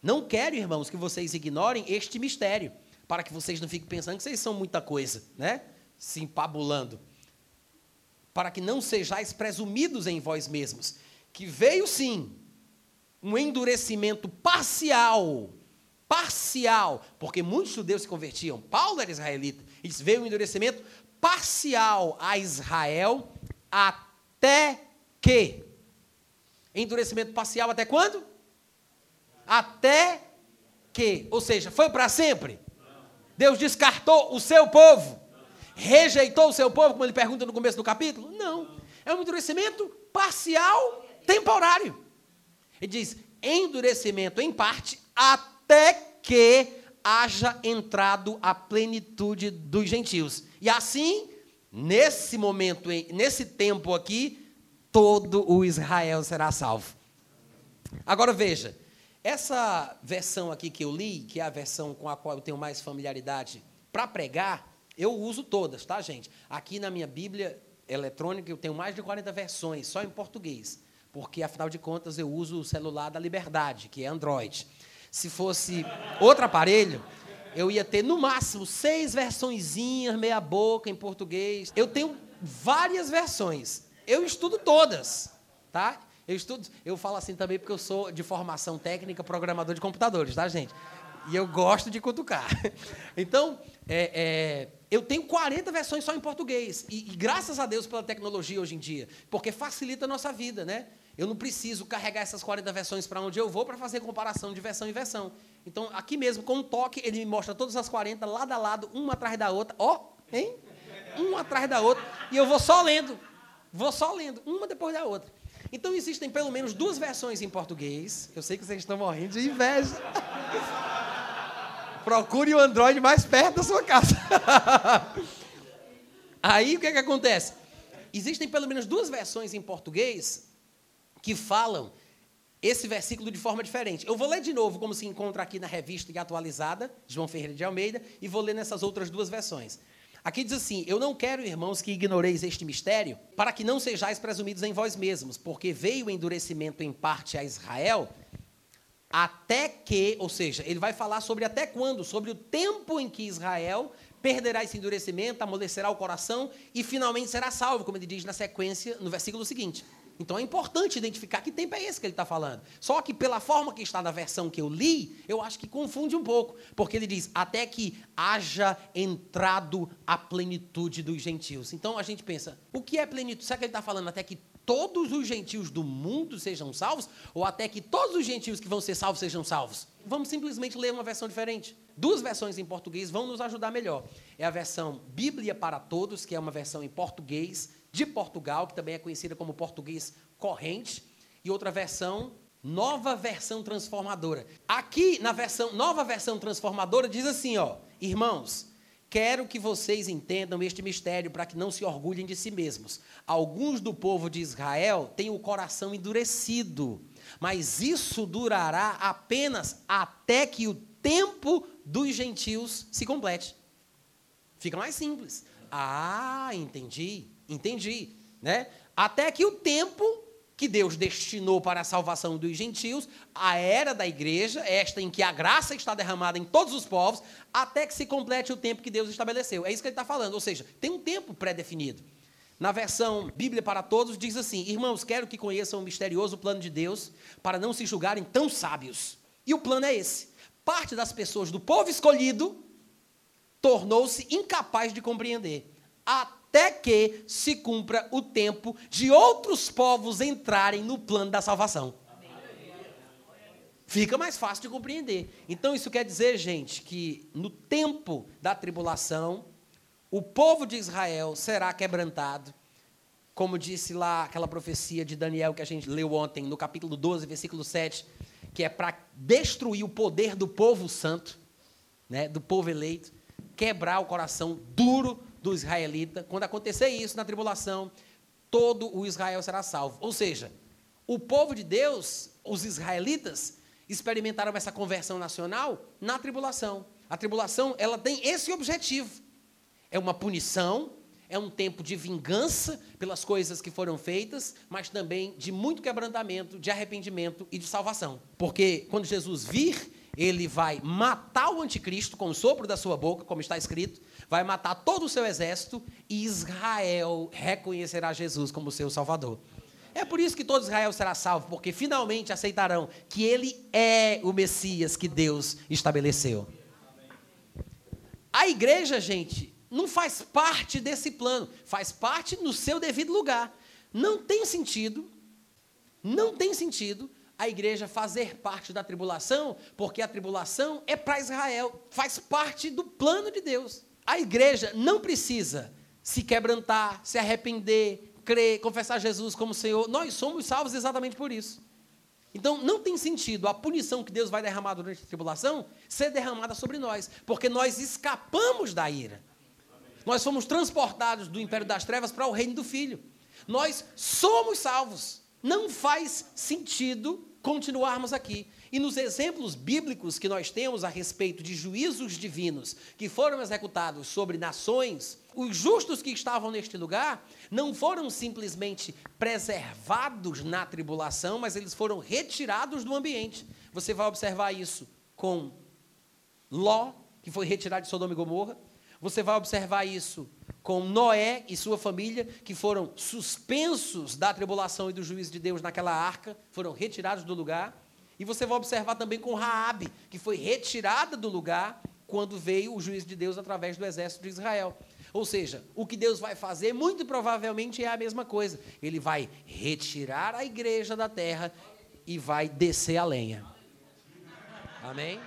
não quero, irmãos, que vocês ignorem este mistério para que vocês não fiquem pensando que vocês são muita coisa, né? Se empabulando. Para que não sejais presumidos em vós mesmos, que veio sim um endurecimento parcial, parcial, porque muitos judeus se convertiam. Paulo era israelita, e veio um endurecimento parcial a Israel até que endurecimento parcial até quando? Até que, ou seja, foi para sempre. Deus descartou o seu povo. Rejeitou o seu povo, como ele pergunta no começo do capítulo? Não. É um endurecimento parcial, temporário. Ele diz: endurecimento em parte, até que haja entrado a plenitude dos gentios. E assim, nesse momento, nesse tempo aqui, todo o Israel será salvo. Agora veja, essa versão aqui que eu li, que é a versão com a qual eu tenho mais familiaridade para pregar, eu uso todas, tá, gente? Aqui na minha Bíblia eletrônica eu tenho mais de 40 versões, só em português, porque afinal de contas eu uso o celular da Liberdade, que é Android. Se fosse outro aparelho, eu ia ter no máximo seis versõezinhas, meia boca em português. Eu tenho várias versões. Eu estudo todas, tá? Eu estudo, eu falo assim também porque eu sou de formação técnica, programador de computadores, tá, gente? E eu gosto de cutucar. Então, é, é, eu tenho 40 versões só em português. E, e, graças a Deus pela tecnologia hoje em dia, porque facilita a nossa vida, né? Eu não preciso carregar essas 40 versões para onde eu vou para fazer comparação de versão em versão. Então, aqui mesmo, com um toque, ele me mostra todas as 40, lado a lado, uma atrás da outra. Ó, oh, hein? Uma atrás da outra. E eu vou só lendo. Vou só lendo, uma depois da outra. Então existem pelo menos duas versões em português. Eu sei que vocês estão morrendo de inveja. Procure o Android mais perto da sua casa. Aí o que, é que acontece? Existem pelo menos duas versões em português que falam esse versículo de forma diferente. Eu vou ler de novo, como se encontra aqui na revista atualizada, João Ferreira de Almeida, e vou ler nessas outras duas versões. Aqui diz assim: Eu não quero, irmãos, que ignoreis este mistério, para que não sejais presumidos em vós mesmos, porque veio o endurecimento em parte a Israel, até que, ou seja, ele vai falar sobre até quando, sobre o tempo em que Israel perderá esse endurecimento, amolecerá o coração e finalmente será salvo, como ele diz na sequência, no versículo seguinte. Então é importante identificar que tempo é esse que ele está falando. Só que pela forma que está na versão que eu li, eu acho que confunde um pouco. Porque ele diz, até que haja entrado a plenitude dos gentios. Então a gente pensa, o que é plenitude? Será que ele está falando até que todos os gentios do mundo sejam salvos? Ou até que todos os gentios que vão ser salvos sejam salvos? Vamos simplesmente ler uma versão diferente. Duas versões em português vão nos ajudar melhor. É a versão Bíblia para Todos, que é uma versão em português de Portugal, que também é conhecida como português corrente, e outra versão, nova versão transformadora. Aqui na versão nova versão transformadora diz assim, ó, irmãos, quero que vocês entendam este mistério para que não se orgulhem de si mesmos. Alguns do povo de Israel têm o coração endurecido, mas isso durará apenas até que o tempo dos gentios se complete. Fica mais simples. Ah, entendi. Entendi, né? Até que o tempo que Deus destinou para a salvação dos gentios, a era da igreja, esta em que a graça está derramada em todos os povos, até que se complete o tempo que Deus estabeleceu. É isso que ele está falando, ou seja, tem um tempo pré-definido. Na versão Bíblia para Todos, diz assim: Irmãos, quero que conheçam o misterioso plano de Deus para não se julgarem tão sábios. E o plano é esse: parte das pessoas do povo escolhido tornou-se incapaz de compreender. Até até que se cumpra o tempo de outros povos entrarem no plano da salvação. Fica mais fácil de compreender. Então, isso quer dizer, gente, que no tempo da tribulação, o povo de Israel será quebrantado, como disse lá aquela profecia de Daniel que a gente leu ontem, no capítulo 12, versículo 7, que é para destruir o poder do povo santo, né, do povo eleito, quebrar o coração duro do israelita. Quando acontecer isso na tribulação, todo o Israel será salvo. Ou seja, o povo de Deus, os israelitas, experimentaram essa conversão nacional na tribulação. A tribulação, ela tem esse objetivo. É uma punição, é um tempo de vingança pelas coisas que foram feitas, mas também de muito quebrantamento, de arrependimento e de salvação. Porque quando Jesus vir, ele vai matar o anticristo com o sopro da sua boca, como está escrito, vai matar todo o seu exército e Israel reconhecerá Jesus como seu salvador. É por isso que todo Israel será salvo, porque finalmente aceitarão que ele é o Messias que Deus estabeleceu. A igreja, gente, não faz parte desse plano, faz parte no seu devido lugar. Não tem sentido, não tem sentido a igreja fazer parte da tribulação, porque a tribulação é para Israel, faz parte do plano de Deus. A igreja não precisa se quebrantar, se arrepender, crer, confessar Jesus como Senhor. Nós somos salvos exatamente por isso. Então, não tem sentido a punição que Deus vai derramar durante a tribulação ser derramada sobre nós, porque nós escapamos da ira. Nós fomos transportados do império das trevas para o reino do Filho. Nós somos salvos. Não faz sentido continuarmos aqui. E nos exemplos bíblicos que nós temos a respeito de juízos divinos que foram executados sobre nações, os justos que estavam neste lugar não foram simplesmente preservados na tribulação, mas eles foram retirados do ambiente. Você vai observar isso com Ló, que foi retirado de Sodoma e Gomorra. Você vai observar isso com Noé e sua família, que foram suspensos da tribulação e do juízo de Deus naquela arca, foram retirados do lugar. E você vai observar também com Raabe, que foi retirada do lugar quando veio o juízo de Deus através do exército de Israel. Ou seja, o que Deus vai fazer muito provavelmente é a mesma coisa. Ele vai retirar a igreja da terra e vai descer a lenha. Amém?